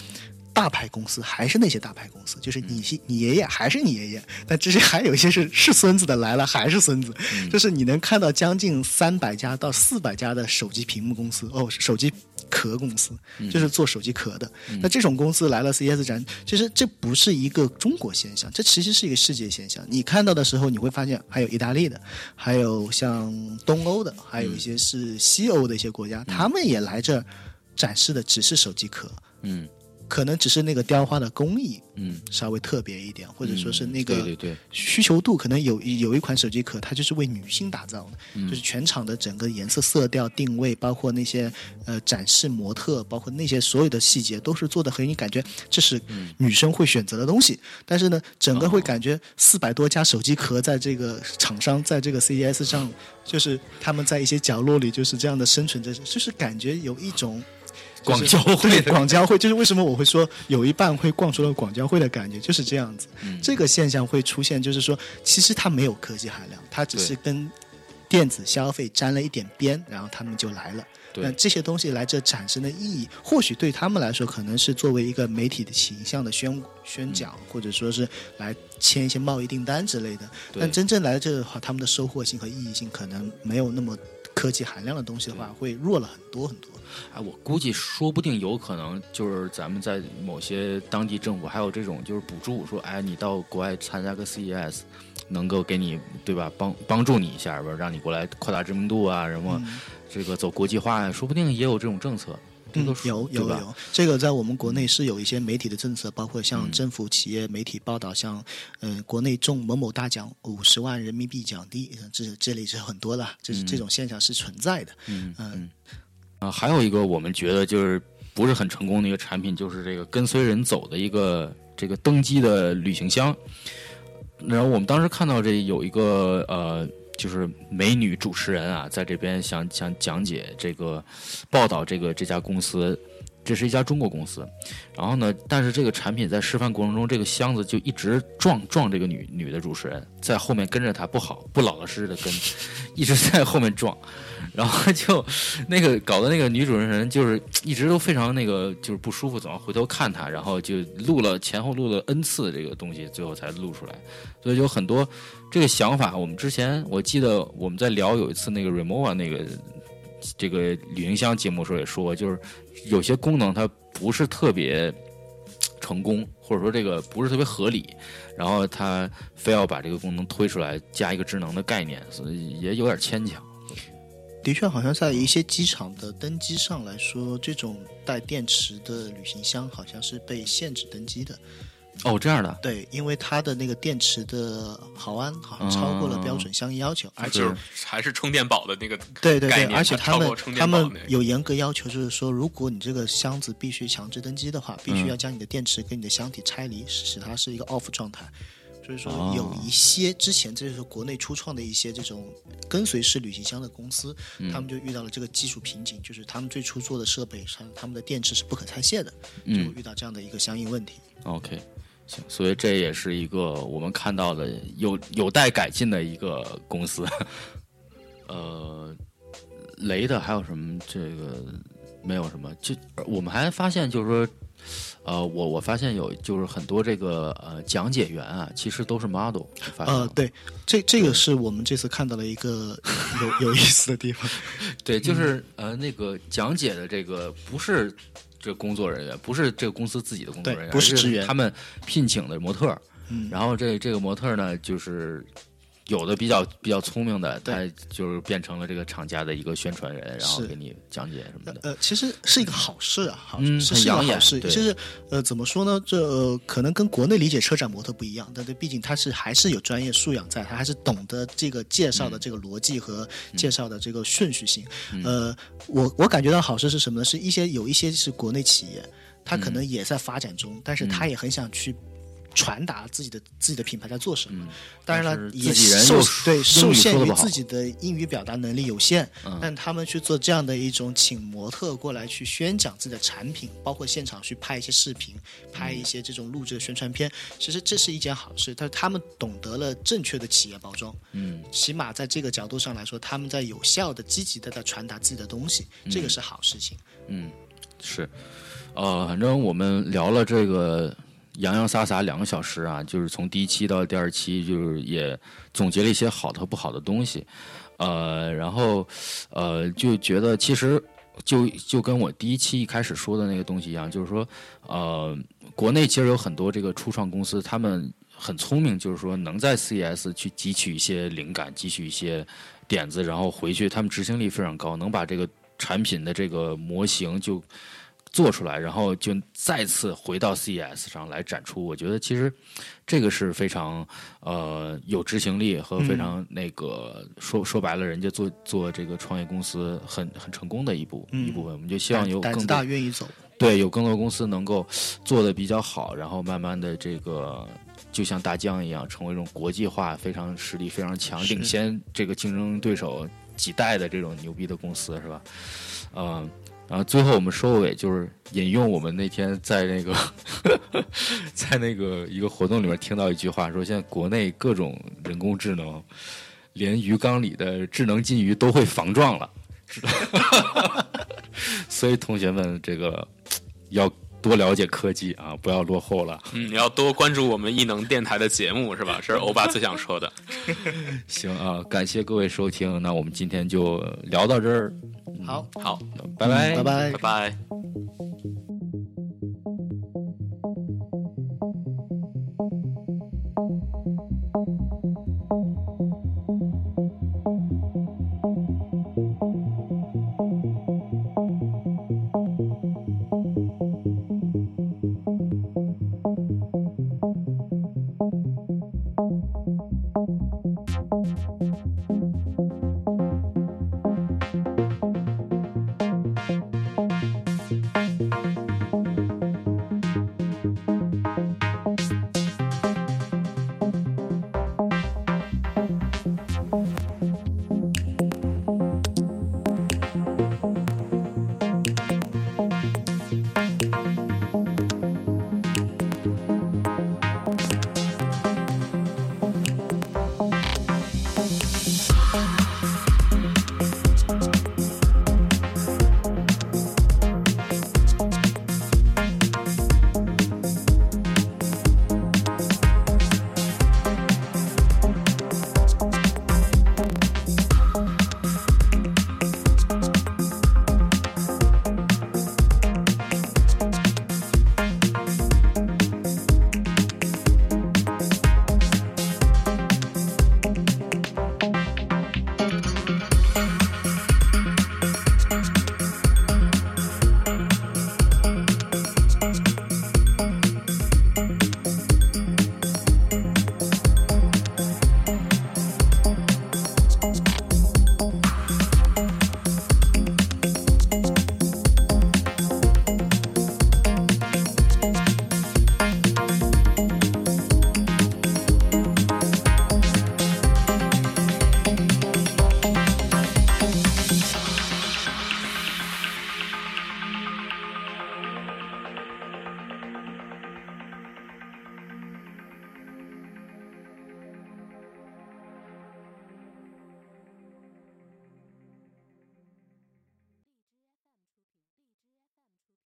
[SPEAKER 1] 大牌公司还是那些大牌公司，就是你是你爷爷还是你爷爷，但这些还有一些是是孙子的来了还是孙子，就是你能看到将近三百家到四百家的手机屏幕公司哦，手机壳公司，就是做手机壳的。那这种公司来了 CES 展，其实这不是一个中国现象，这其实是一个世界现象。你看到的时候，你会发现还有意大利的，还有像东欧的，还有一些是西欧的一些国家，他们也来这儿展示的只是手机壳。
[SPEAKER 2] 嗯
[SPEAKER 1] 可能只是那个雕花的工艺
[SPEAKER 2] 嗯，
[SPEAKER 1] 稍微特别一点，或者说是那个
[SPEAKER 2] 对对对，
[SPEAKER 1] 需求度可能有有一款手机壳，它就是为女性打造的，
[SPEAKER 2] 嗯
[SPEAKER 1] 就是全场的整个颜色、色调、定位，包括那些呃展示模特，包括那些所有的细节，都是做的很你感觉这是
[SPEAKER 2] 嗯
[SPEAKER 1] 女生会选择的东西。但是呢，整个会
[SPEAKER 2] 哦
[SPEAKER 1] 感觉四百多家手机壳在这个厂商在这个 CES 上，就是他们在一些角落里就是这样的生存着，就是感觉有一种。
[SPEAKER 2] 广
[SPEAKER 1] 就是对
[SPEAKER 2] 交会的
[SPEAKER 1] 广交会，就是为什么我会说有一半会逛出了广交会的感觉，就是这样子。
[SPEAKER 2] 嗯
[SPEAKER 1] 这个现象会出现，就是说，其实它没有科技含量，它只是跟电子消费沾了一点边，然后他们就来了。
[SPEAKER 2] 对
[SPEAKER 1] 那这些东西来这产生的意义，或许对他们来说，可能是作为一个媒体的形象的宣宣讲，或者说是来签一些贸易订单之类的。
[SPEAKER 2] 对
[SPEAKER 1] 但真正来这的话，他们的收获性和意义性可能没有那么科技含量的东西的话，会弱了很多很多。
[SPEAKER 2] 哎，我估计说不定有可能就是咱们在某些当地政府还有这种就是补助，说哎你到国外参加个 CES，能够给你对吧帮帮助你一下吧，让你过来扩大知名度啊，什么
[SPEAKER 1] 嗯
[SPEAKER 2] 这个走国际化呀，说不定也有这种政策。
[SPEAKER 1] 有有有，这个在我们国内是有一些媒体的政策，包括像
[SPEAKER 2] 嗯
[SPEAKER 1] 政府、企业、媒体报道，像嗯、呃国内中某某大奖五十万人民币奖励，呃这这里是很多的，这是这种现象是存在的。
[SPEAKER 2] 嗯
[SPEAKER 1] 嗯
[SPEAKER 2] 啊，还有一个我们觉得就是不是很成功的一个产品，就是这个跟随人走的一个这个登机的旅行箱。然后我们当时看到这有一个呃，就是美女主持人啊，在这边想想讲解这个报道这个这家公司。这是一家中国公司，然后呢，但是这个产品在示范过程中，这个箱子就一直撞撞这个女女的主持人，在后面跟着她，不好不老老实实的跟，一直在后面撞，然后就那个搞得那个女主持人就是一直都非常那个就是不舒服，总要回头看她，然后就录了前后录了 n 次这个东西，最后才录出来。所以有很多这个想法，我们之前我记得我们在聊有一次那个 Remova 那个这个旅行箱节目的时候也说过，就是有些功能它不是特别成功，或者说这个不是特别合理，然后他非要把这个功能推出来，加一个智能的概念，所以也有点牵强。
[SPEAKER 1] 的确，好像在一些机场的登机上来说，这种带电池的旅行箱好像是被限制登机的。
[SPEAKER 2] 哦，这样的，
[SPEAKER 1] 对，因为它的那个电池的毫安好像超过了标准相应要求，而且
[SPEAKER 3] 还是充电宝的那个
[SPEAKER 1] 对对对，而且他们他们有严格要求，就是说，如果你这个箱子必须强制登机的话，必须
[SPEAKER 2] 嗯
[SPEAKER 1] 要将你的电池跟你的箱体拆离，使它是一个 off 状态。所以说
[SPEAKER 2] 哦，
[SPEAKER 1] 有一些之前这就是国内初创的一些这种跟随式旅行箱的公司，
[SPEAKER 2] 嗯
[SPEAKER 1] 他们就遇到了这个技术瓶颈，就是他们最初做的设备上，他们的电池是不可拆卸的，就
[SPEAKER 2] 嗯
[SPEAKER 1] 遇到这样的一个相应问题。
[SPEAKER 2] ，OK，行，所以这也是一个我们看到的有有待改进的一个公司。呃，雷的还有什么？这个没有什么。就我们还发现，就是说，呃，我我发现有就是很多这个呃讲解员啊，其实都是 model。
[SPEAKER 1] 呃，对，这这个是我们这次看到了一个有有意思的地方。
[SPEAKER 2] 对，就是呃，那个讲解的这个不是这工作人员，不是这个公司自己的工作人员，
[SPEAKER 1] 不是职员
[SPEAKER 2] 他们聘请的模特然后这这个模特儿呢，就是有的比较比较聪明的，他就是变成了这个厂家的一个宣传人，然后给你讲解什么的。
[SPEAKER 1] 呃，其实是一个好事啊，好
[SPEAKER 2] 嗯
[SPEAKER 1] 事是一个
[SPEAKER 2] 很养眼
[SPEAKER 1] 好事。
[SPEAKER 2] 对
[SPEAKER 1] 就是呃，怎么说呢？这、呃可能跟国内理解车展模特不一样，但是毕竟他是还是有专业素养在，他还是懂得这个介绍的这个逻辑和介绍的这个顺序性。呃，我我感觉到好事是什么呢？是一些有一些是国内企业，他可能也在发展中，但是他也很想去。传达自己的自己的品牌在做什么，当然，了也
[SPEAKER 2] 自己人
[SPEAKER 1] 受对受限于自己的英语表达能力有限，
[SPEAKER 2] 嗯。
[SPEAKER 1] 但他们去做这样的一种请模特过来去宣讲自己的产品，包括现场去拍一些视频，拍一些这种录制的宣传片，其实这是一件好事。但是他们懂得了正确的企业包装，
[SPEAKER 2] 嗯，
[SPEAKER 1] 起码在这个角度上来说，他们在有效的、积极的在传达自己的东西，这个是好事情。
[SPEAKER 2] 嗯，是，呃，反正我们聊了这个洋洋洒洒两个小时啊，就是从第一期到第二期，就是也总结了一些好的和不好的东西，呃，然后呃就觉得其实就就跟我第一期一开始说的那个东西一样，就是说呃，国内其实有很多这个初创公司，他们很聪明，就是说能在 CES 去汲取一些灵感，汲取一些点子，然后回去，他们执行力非常高，能把这个产品的这个模型就做出来，然后就再次回到 CES 上来展出。我觉得其实这个是非常呃有执行力和非常那个、说说白了，人家做做这个创业公司很很成功的一部、
[SPEAKER 1] 嗯
[SPEAKER 2] 一部分。我们就希望有更
[SPEAKER 1] 大愿意走，
[SPEAKER 2] 对，有更多公司能够做的比较好，然后慢慢的这个就像大疆一样，成为一种国际化、非常实力非常强、领先这个竞争对手几代的这种牛逼的公司，是吧？嗯、然后最后我们收尾就是引用我们那天在那个 在那个一个活动里面听到一句话，说现在国内各种人工智能，连鱼缸里的智能金鱼都会防撞了。所以同学们，这个要多了解科技啊，不要落后了。
[SPEAKER 3] 嗯，你要多关注我们异能电台的节目是吧？这是欧巴最想说的。
[SPEAKER 2] 行啊，感谢各位收听，那我们今天就聊到这儿，
[SPEAKER 1] 好，
[SPEAKER 3] 好，
[SPEAKER 2] 拜拜，
[SPEAKER 1] 拜拜。
[SPEAKER 3] 拜拜。